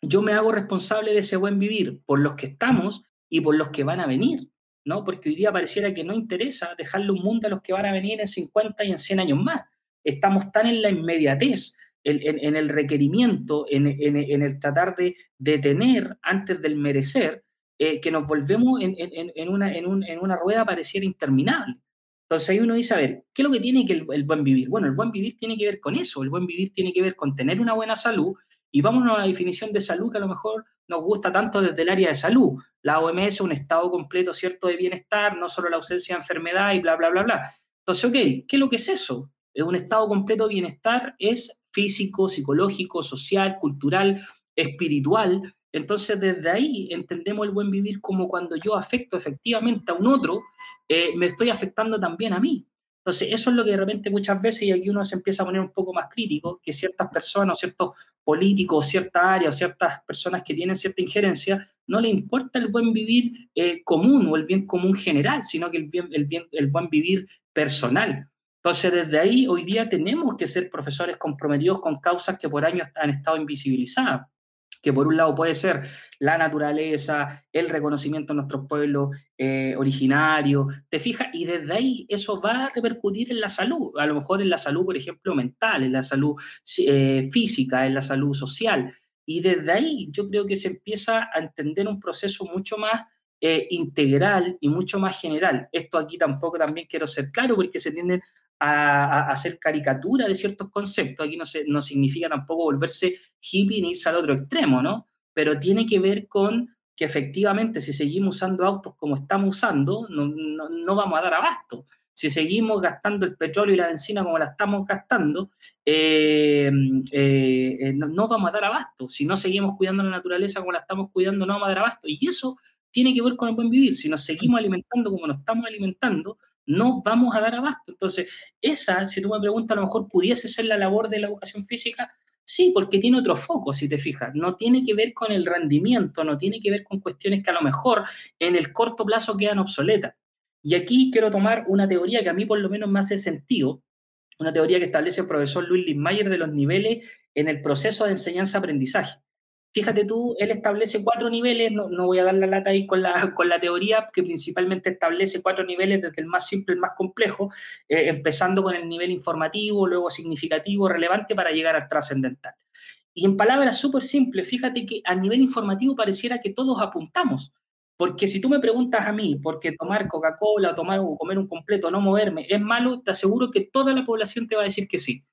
yo me hago responsable de ese buen vivir por los que estamos y por los que van a venir? ¿no? Porque hoy día pareciera que no interesa dejarle un mundo a los que van a venir en 50 y en 100 años más. Estamos tan en la inmediatez, en, el requerimiento, en, el tratar de detener antes del merecer, eh, que nos volvemos en, una, en, una rueda pareciera interminable. Entonces ahí uno dice, a ver, ¿qué es lo que tiene que el, buen vivir? Bueno, el buen vivir tiene que ver con eso, el buen vivir tiene que ver con tener una buena salud y vamos a una definición de salud que a lo mejor nos gusta tanto desde el área de salud. La OMS, un estado completo, ¿cierto?, de bienestar, no solo la ausencia de enfermedad y bla, bla, bla, bla. Entonces, ok, ¿qué es lo que es eso? Es un estado completo de bienestar, es físico, psicológico, social, cultural, espiritual, Entonces, desde ahí entendemos el buen vivir como cuando yo afecto efectivamente a un otro, eh, me estoy afectando también a mí. Entonces, eso es lo que de repente muchas veces, y aquí uno se empieza a poner un poco más crítico, que ciertas personas o ciertos políticos, ciertas áreas ciertas personas que tienen cierta injerencia, no le importa el buen vivir eh, común o el bien común general, sino que el, bien, el, bien, el buen vivir personal. Entonces, desde ahí, hoy día tenemos que ser profesores comprometidos con causas que por años han estado invisibilizadas que por un lado puede ser la naturaleza, el reconocimiento de nuestros pueblos eh, originarios, te fijas, y desde ahí eso va a repercutir en la salud, a lo mejor en la salud, por ejemplo, mental, en la salud eh, física, en la salud social, y desde ahí yo creo que se empieza a entender un proceso mucho más eh, integral y mucho más general. Esto aquí tampoco también quiero ser claro porque se tienden a, hacer caricatura de ciertos conceptos. Aquí no, se, no significa tampoco volverse hippie ni irse al otro extremo, ¿no? Pero tiene que ver con que efectivamente si seguimos usando autos como estamos usando, no, no, vamos a dar abasto. Si seguimos gastando el petróleo y la benzina como la estamos gastando, eh, eh, eh, no, no, vamos a dar abasto. Si no seguimos cuidando la naturaleza como la estamos cuidando, no vamos a dar abasto. Y eso tiene que ver con el buen vivir. Si nos seguimos alimentando como nos estamos alimentando, no vamos a dar abasto. Entonces, esa, si tú me preguntas, a lo mejor pudiese ser la labor de la educación física, sí, porque tiene otro foco, si te fijas. No tiene que ver con el rendimiento, no tiene que ver con cuestiones que a lo mejor en el corto plazo quedan obsoletas. Y aquí quiero tomar una teoría que a mí por lo menos me hace sentido, una teoría que establece el profesor Luis Lismayer de los niveles en el proceso de enseñanza-aprendizaje. Fíjate tú, él establece cuatro niveles, no, no, voy a dar la lata ahí con la, con la teoría, que principalmente establece cuatro niveles desde el más simple al más complejo, eh, empezando con el nivel informativo, luego significativo, relevante, para llegar al trascendental. Y en palabras súper simples, fíjate que a nivel informativo pareciera que todos apuntamos, porque si tú me preguntas a mí, ¿por qué tomar Coca-Cola tomar o comer un completo, no moverme, es malo, te aseguro que toda la población te va a decir que sí.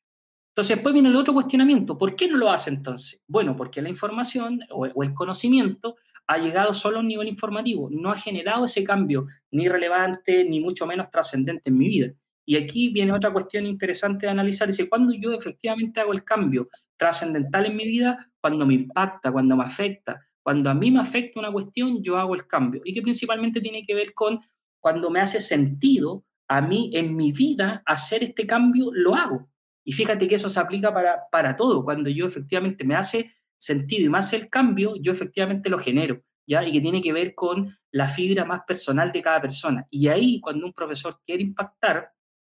Entonces después viene el otro cuestionamiento, ¿por qué no lo hace entonces? Bueno, porque la información o, el conocimiento ha llegado solo a un nivel informativo, no ha generado ese cambio ni relevante ni mucho menos trascendente en mi vida. Y aquí viene otra cuestión interesante de analizar, dice, ¿cuándo yo efectivamente hago el cambio trascendental en mi vida? Cuando me impacta, cuando me afecta, cuando a mí me afecta una cuestión, yo hago el cambio. Y que principalmente tiene que ver con cuando me hace sentido a mí en mi vida hacer este cambio, lo hago. Y fíjate que eso se aplica para, para todo. Cuando yo efectivamente me hace sentido y me hace el cambio, yo efectivamente lo genero, ¿ya? Y que tiene que ver con la fibra más personal de cada persona. Y ahí, cuando un profesor quiere impactar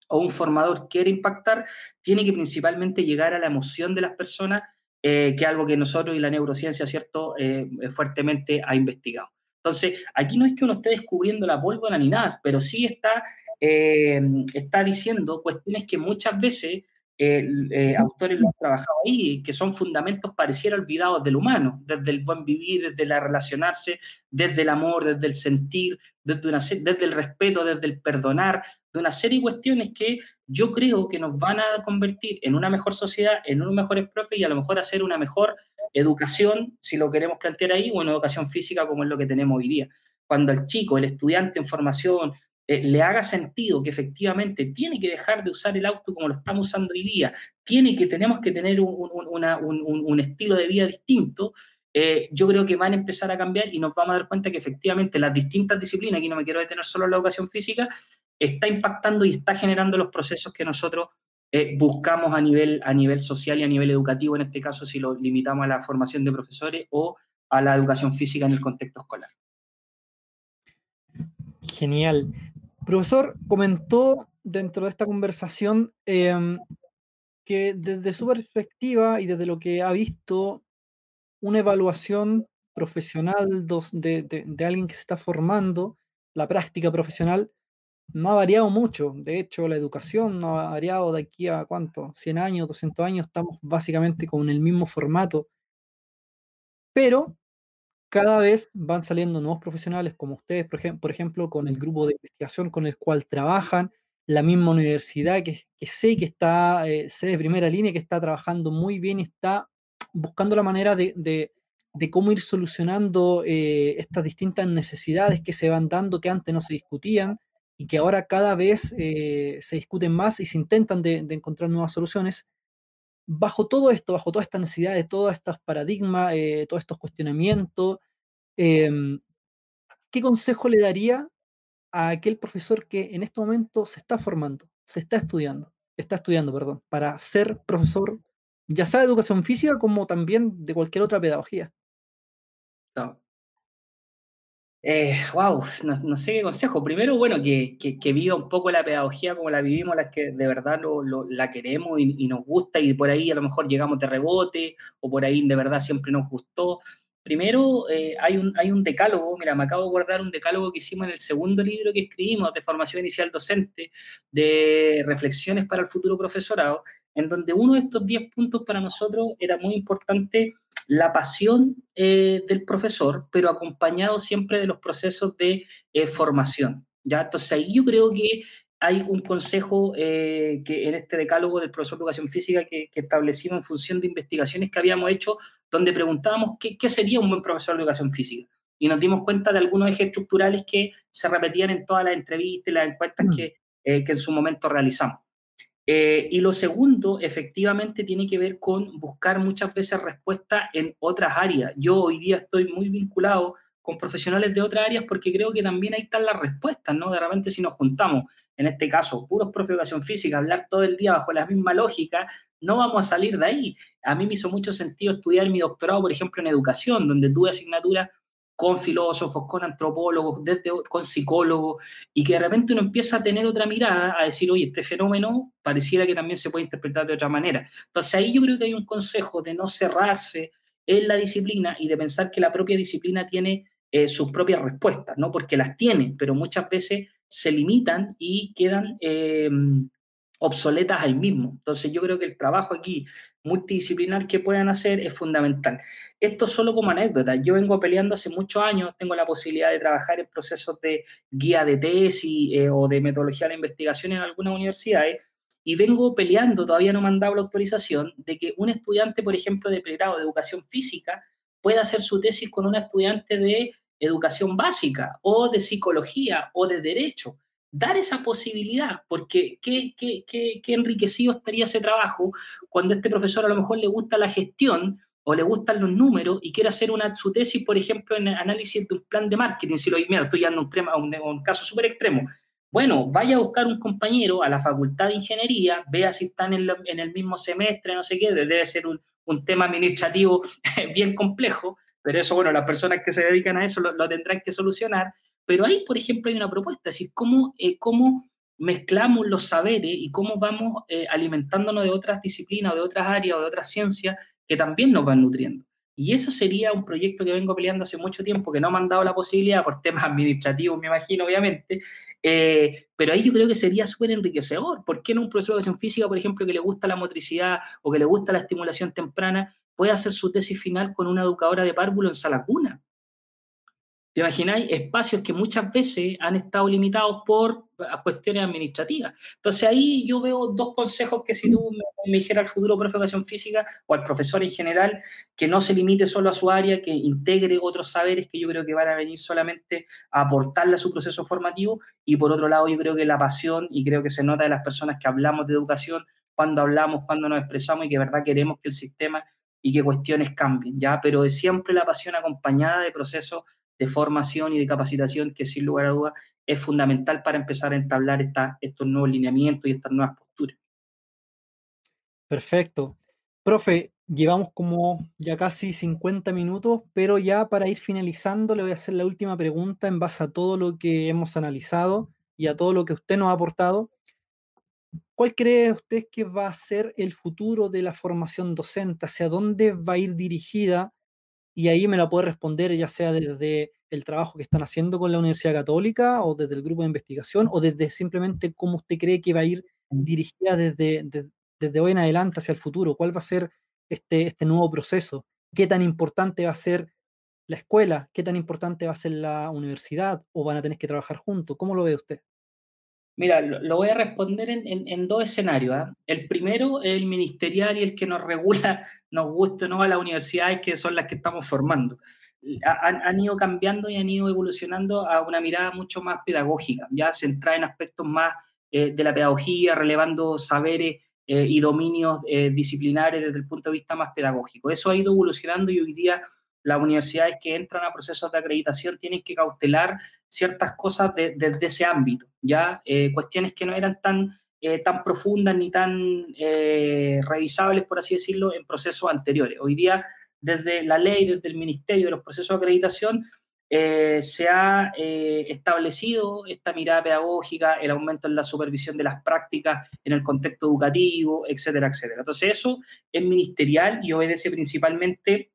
o un formador quiere impactar, tiene que principalmente llegar a la emoción de las personas, eh, que es algo que nosotros y la neurociencia, ¿cierto?, eh, fuertemente ha investigado. Entonces, aquí no es que uno esté descubriendo la pólvora ni nada, pero sí está, eh, está diciendo cuestiones que muchas veces eh, autores lo han trabajado ahí, que son fundamentos pareciera olvidados del humano, desde el buen vivir, desde la relacionarse, desde el amor, desde el sentir, desde, una, desde el respeto, desde el perdonar, de una serie de cuestiones que yo creo que nos van a convertir en una mejor sociedad, en unos mejores profes y a lo mejor hacer una mejor educación, si lo queremos plantear ahí, o una educación física como es lo que tenemos hoy día. Cuando el chico, el estudiante en formación, eh, le haga sentido que efectivamente tiene que dejar de usar el auto como lo estamos usando hoy día, tiene que, tenemos que tener un, estilo de vida distinto, eh, yo creo que van a empezar a cambiar y nos vamos a dar cuenta que efectivamente las distintas disciplinas, aquí no me quiero detener solo en la educación física, está impactando y está generando los procesos que nosotros eh, buscamos a nivel, a nivel social y a nivel educativo, en este caso si lo limitamos a la formación de profesores o a la educación física en el contexto escolar. Genial. Profesor, comentó dentro de esta conversación em, que desde su perspectiva y desde lo que ha visto, una evaluación profesional de, de, alguien que se está formando, la práctica profesional, no ha variado mucho. De hecho, la educación no ha variado de aquí a cuánto, 100 años, 200 años, estamos básicamente con el mismo formato. Pero cada vez van saliendo nuevos profesionales como ustedes, por, ejemplo, con el grupo de investigación con el cual trabajan, la misma universidad que, sé que está, eh, sé de primera línea, que está trabajando muy bien y está buscando la manera de, cómo ir solucionando eh, estas distintas necesidades que se van dando, que antes no se discutían y que ahora cada vez eh, se discuten más y se intentan de encontrar nuevas soluciones. Bajo todo esto, bajo toda esta necesidad de todos estos paradigmas, eh, todos estos cuestionamientos, em, ¿qué consejo le daría a aquel profesor que en este momento se está formando, se está estudiando, está estudiando, perdón, para ser profesor, ya sea de educación física como también de cualquier otra pedagogía? Eh, wow, no, no, sé qué consejo. Primero, bueno, que, que, que, viva un poco la pedagogía como la vivimos, las que de verdad lo, lo, la queremos y, y, nos gusta, y por ahí a lo mejor llegamos de rebote, o por ahí de verdad siempre nos gustó. Primero, eh, hay, un, hay un decálogo, mira, me acabo de guardar un decálogo que hicimos en el segundo libro que escribimos de formación inicial docente, de reflexiones para el futuro profesorado, en donde uno de estos 10 puntos para nosotros era muy importante la pasión eh, del profesor, pero acompañado siempre de los procesos de eh, formación. ¿ya? Entonces ahí yo creo que hay un consejo eh, que en este decálogo del profesor de educación física que, que, establecimos en función de investigaciones que habíamos hecho, donde preguntábamos qué, qué sería un buen profesor de educación física. Y nos dimos cuenta de algunos ejes estructurales que se repetían en todas las entrevistas y las encuestas mm. que, eh, que en su momento realizamos. Eh, y lo segundo, efectivamente, tiene que ver con buscar muchas veces respuesta en otras áreas. Yo hoy día estoy muy vinculado con profesionales de otras áreas porque creo que también ahí están las respuestas, ¿no? De repente si nos juntamos, en este caso, puros profes de educación física, hablar todo el día bajo la misma lógica, no vamos a salir de ahí. A mí me hizo mucho sentido estudiar mi doctorado, por ejemplo, en educación, donde tuve asignaturas con filósofos, con antropólogos, desde, con psicólogos, y que de repente uno empieza a tener otra mirada, a decir, oye, este fenómeno pareciera que también se puede interpretar de otra manera. Entonces ahí yo creo que hay un consejo de no cerrarse en la disciplina y de pensar que la propia disciplina tiene eh, sus propias respuestas, ¿no? Porque las tiene, pero muchas veces se limitan y quedan eh, obsoletas ahí mismo. Entonces yo creo que el trabajo aquí multidisciplinar que puedan hacer es fundamental. Esto solo como anécdota. Yo vengo peleando hace muchos años, tengo la posibilidad de trabajar en procesos de guía de tesis eh, o de metodología de investigación en algunas universidades y vengo peleando, todavía no me han la autorización, de que un estudiante, por ejemplo, de pregrado de educación física pueda hacer su tesis con un estudiante de educación básica o de psicología o de derecho dar esa posibilidad, porque qué, qué, qué, qué, enriquecido estaría ese trabajo cuando este profesor a lo mejor le gusta la gestión o le gustan los números y quiere hacer una, su tesis, por ejemplo, en análisis de un plan de marketing, si lo mira, estoy dando un, un, caso súper extremo. Bueno, vaya a buscar un compañero a la facultad de ingeniería, vea si están en, el mismo semestre, no sé qué, debe ser un, un tema administrativo bien complejo, pero eso, bueno, las personas que se dedican a eso lo, lo tendrán que solucionar, pero ahí, por ejemplo, hay una propuesta, es decir, cómo, eh, cómo mezclamos los saberes y cómo vamos eh, alimentándonos de otras disciplinas o de otras áreas o de otras ciencias que también nos van nutriendo. Y eso sería un proyecto que vengo peleando hace mucho tiempo, que no me han dado la posibilidad por temas administrativos, me imagino, obviamente, eh, pero ahí yo creo que sería súper enriquecedor. ¿Por qué no un profesor de educación física, por ejemplo, que le gusta la motricidad o que le gusta la estimulación temprana, puede hacer su tesis final con una educadora de párvulo en sala cuna? ¿Te imagináis? Espacios que muchas veces han estado limitados por cuestiones administrativas. Entonces ahí yo veo dos consejos que si tú me, me dijeras al futuro profe de educación física o al profesor en general, que no se limite solo a su área, que integre otros saberes que yo creo que van a venir solamente a aportarle a su proceso formativo. Y por otro lado, yo creo que la pasión, y creo que se nota de las personas que hablamos de educación, cuando hablamos, cuando nos expresamos y que de verdad queremos que el sistema y que cuestiones cambien, ¿ya? Pero de siempre la pasión acompañada de procesos de formación y de capacitación que sin lugar a dudas es fundamental para empezar a entablar esta, estos nuevos lineamientos y estas nuevas posturas. Perfecto. Profe, llevamos como ya casi 50 minutos, pero ya para ir finalizando le voy a hacer la última pregunta en base a todo lo que hemos analizado y a todo lo que usted nos ha aportado. ¿Cuál cree usted que va a ser el futuro de la formación docente? ¿Hacia dónde va a ir dirigida y ahí me la puede responder ya sea desde el trabajo que están haciendo con la Universidad Católica o desde el grupo de investigación o desde simplemente cómo usted cree que va a ir dirigida desde, desde, desde hoy en adelante hacia el futuro. ¿Cuál va a ser este, este nuevo proceso? ¿Qué tan importante va a ser la escuela? ¿Qué tan importante va a ser la universidad? ¿O van a tener que trabajar juntos? ¿Cómo lo ve usted? Mira, lo, lo voy a responder en, en, en dos escenarios. ¿eh? El primero es el ministerial y el que nos regula, nos guste o no, a las universidades que son las que estamos formando. Han, han, ido cambiando y han ido evolucionando a una mirada mucho más pedagógica, ya centrada en aspectos más eh, de la pedagogía, relevando saberes y dominios disciplinares desde el punto de vista más pedagógico. Eso ha ido evolucionando y hoy día las universidades que entran a procesos de acreditación tienen que cautelar ciertas cosas desde ese ámbito, ya cuestiones que no eran tan eh, tan profundas ni tan eh, revisables, por así decirlo, en procesos anteriores. Hoy día, desde la ley, desde el Ministerio de los procesos de acreditación, eh, se ha establecido esta mirada pedagógica, el aumento en la supervisión de las prácticas en el contexto educativo, etcétera, etcétera. Entonces eso es ministerial y obedece principalmente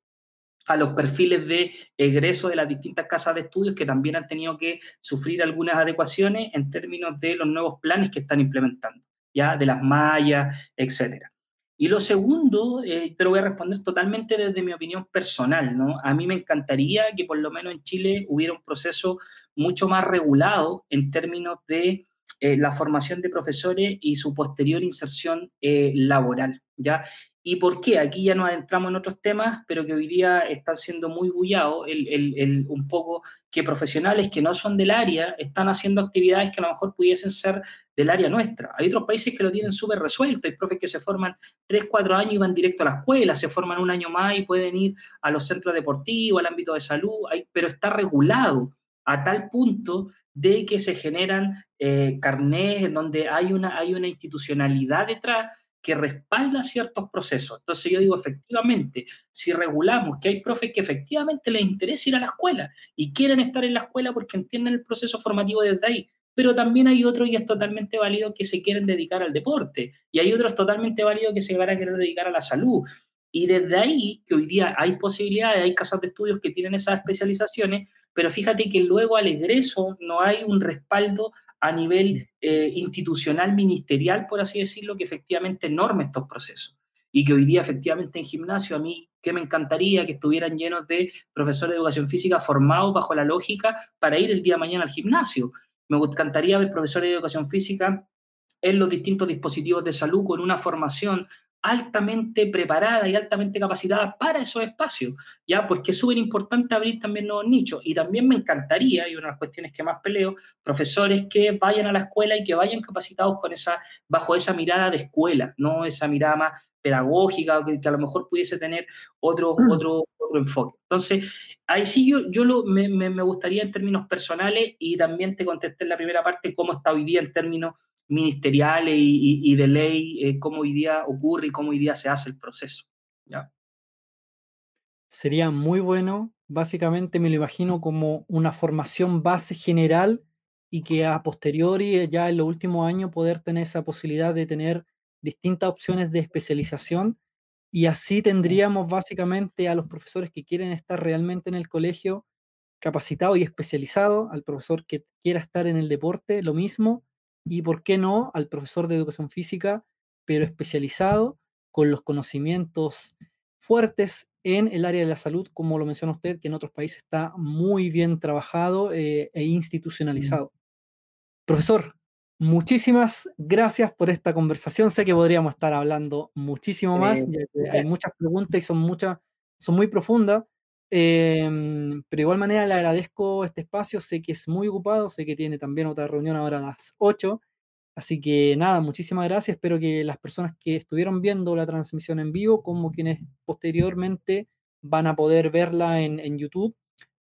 a los perfiles de egreso de las distintas casas de estudios que también han tenido que sufrir algunas adecuaciones en términos de los nuevos planes que están implementando, ya de las mallas, etcétera. Y lo segundo, eh, te lo voy a responder totalmente desde mi opinión personal, ¿no? A mí me encantaría que por lo menos en Chile hubiera un proceso mucho más regulado en términos de eh, la formación de profesores y su posterior inserción eh, laboral, ¿ya? ¿Y por qué? Aquí ya nos adentramos en otros temas, pero que hoy día están siendo muy bullados, el, un poco que profesionales que no son del área están haciendo actividades que a lo mejor pudiesen ser del área nuestra. Hay otros países que lo tienen súper resuelto, hay profes que se forman 3, 4 años y van directo a la escuela, se forman un año más y pueden ir a los centros deportivos, al ámbito de salud, pero está regulado a tal punto de que se generan eh, carnés en donde hay una, hay una institucionalidad detrás que respalda ciertos procesos. Entonces yo digo, efectivamente, si regulamos que hay profes que efectivamente les interesa ir a la escuela y quieren estar en la escuela porque entienden el proceso formativo desde ahí, pero también hay otros y es totalmente válido que se quieren dedicar al deporte y hay otros totalmente válidos que se van a querer dedicar a la salud. Y desde ahí, que hoy día hay posibilidades, hay casas de estudios que tienen esas especializaciones, pero fíjate que luego al egreso no hay un respaldo a nivel eh, institucional, ministerial, por así decirlo, que efectivamente norme estos procesos. Y que hoy día efectivamente en gimnasio a mí que me encantaría que estuvieran llenos de profesores de educación física formados bajo la lógica para ir el día de mañana al gimnasio. Me encantaría ver profesores de educación física en los distintos dispositivos de salud con una formación altamente preparada y altamente capacitada para esos espacios, ¿ya? Porque es súper importante abrir también nuevos nichos. Y también me encantaría, y una de las cuestiones que más peleo, profesores que vayan a la escuela y que vayan capacitados con esa, bajo esa mirada de escuela, no esa mirada más pedagógica, que, que a lo mejor pudiese tener otro, mm. otro, otro enfoque. Entonces, ahí sí yo, yo lo, me, me, gustaría en términos personales, y también te contesté en la primera parte cómo está hoy día en términos ministeriales y, de ley, eh, cómo hoy día ocurre y cómo hoy día se hace el proceso. ¿ya? Sería muy bueno, básicamente me lo imagino como una formación base general y que a posteriori, eh, ya en los últimos años, poder tener esa posibilidad de tener distintas opciones de especialización y así tendríamos básicamente a los profesores que quieren estar realmente en el colegio capacitado y especializado, al profesor que quiera estar en el deporte, lo mismo, y, ¿por qué no?, al profesor de educación física, pero especializado, con los conocimientos fuertes en el área de la salud, como lo menciona usted, que en otros países está muy bien trabajado eh, e institucionalizado. Profesor, muchísimas gracias por esta conversación. Sé que podríamos estar hablando muchísimo más, hay muchas preguntas y son, muchas, son muy profundas, Em, pero de igual manera le agradezco este espacio, sé que es muy ocupado, sé que tiene también otra reunión ahora a las 8, así que nada, muchísimas gracias, espero que las personas que estuvieron viendo la transmisión en vivo, como quienes posteriormente van a poder verla en, YouTube,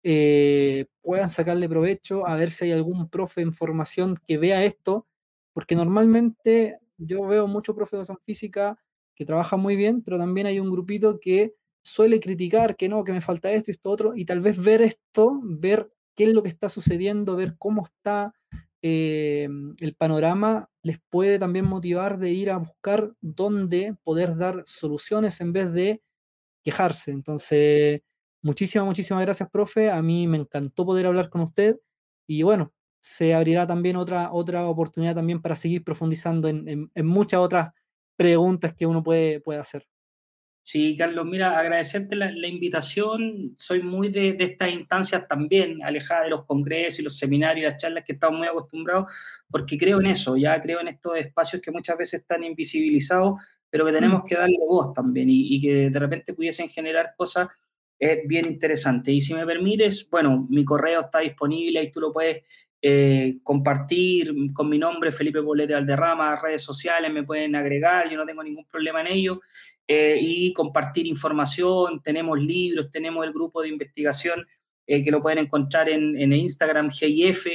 eh, puedan sacarle provecho, a ver si hay algún profe en formación que vea esto, porque normalmente yo veo mucho profe de educación física que trabaja muy bien, pero también hay un grupito que suele criticar que no, que me falta esto y esto otro, y tal vez ver esto, ver qué es lo que está sucediendo, ver cómo está eh, el panorama, les puede también motivar de ir a buscar dónde poder dar soluciones en vez de quejarse. Entonces, muchísimas, muchísimas gracias, profe. A mí me encantó poder hablar con usted y bueno, se abrirá también otra, otra oportunidad también para seguir profundizando en, en muchas otras preguntas que uno puede, puede hacer. Sí, Carlos, mira, agradecerte la, invitación. Soy muy de, estas instancias también, alejada de los congresos y los seminarios las charlas que estamos muy acostumbrados, porque creo en eso, ya creo en estos espacios que muchas veces están invisibilizados, pero que tenemos que darle voz también y, que de repente pudiesen generar cosas bien interesantes. Y si me permites, bueno, mi correo está disponible, y tú lo puedes eh, compartir con mi nombre, Felipe Bolete Alderrama, redes sociales, me pueden agregar, yo no tengo ningún problema en ello, eh, y compartir información, tenemos libros, tenemos el grupo de investigación eh, que lo pueden encontrar en, en Instagram, GIF,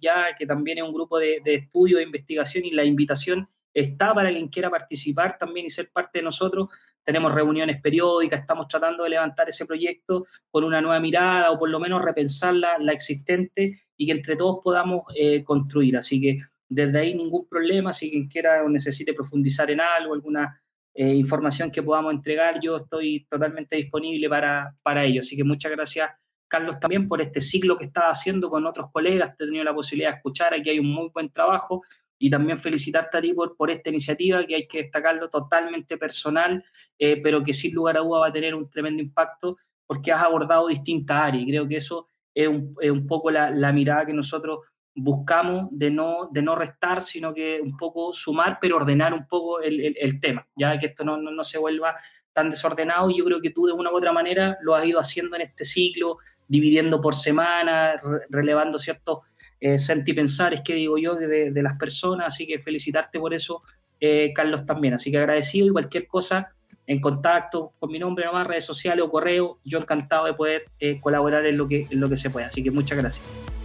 ya, que también es un grupo de, de estudio, de investigación, y la invitación está para quien quiera participar también y ser parte de nosotros. Tenemos reuniones periódicas, estamos tratando de levantar ese proyecto con una nueva mirada o por lo menos repensar la, la existente y que entre todos podamos eh, construir. Así que desde ahí ningún problema, si quien quiera o necesite profundizar en algo, alguna eh, información que podamos entregar, yo estoy totalmente disponible para, para ello. Así que muchas gracias, Carlos, también por este ciclo que estás haciendo con otros colegas. He tenido la posibilidad de escuchar, aquí hay un muy buen trabajo y también felicitarte a ti por, esta iniciativa que hay que destacarlo totalmente personal, eh, pero que sin lugar a duda va a tener un tremendo impacto porque has abordado distintas áreas y creo que eso es un, un poco la, la, mirada que nosotros buscamos de no, de no restar, sino que un poco sumar, pero ordenar un poco el, el, tema, ya que esto no, no, no, se vuelva tan desordenado y yo creo que tú de una u otra manera lo has ido haciendo en este ciclo, dividiendo por semana, re relevando ciertos eh, sentir pensar, es que digo yo, de, de, las personas, así que felicitarte por eso, eh, Carlos, también. Así que agradecido y cualquier cosa en contacto con mi nombre nomás, redes sociales o correo, yo encantado de poder eh, colaborar en lo, que, en lo que se pueda. Así que muchas gracias.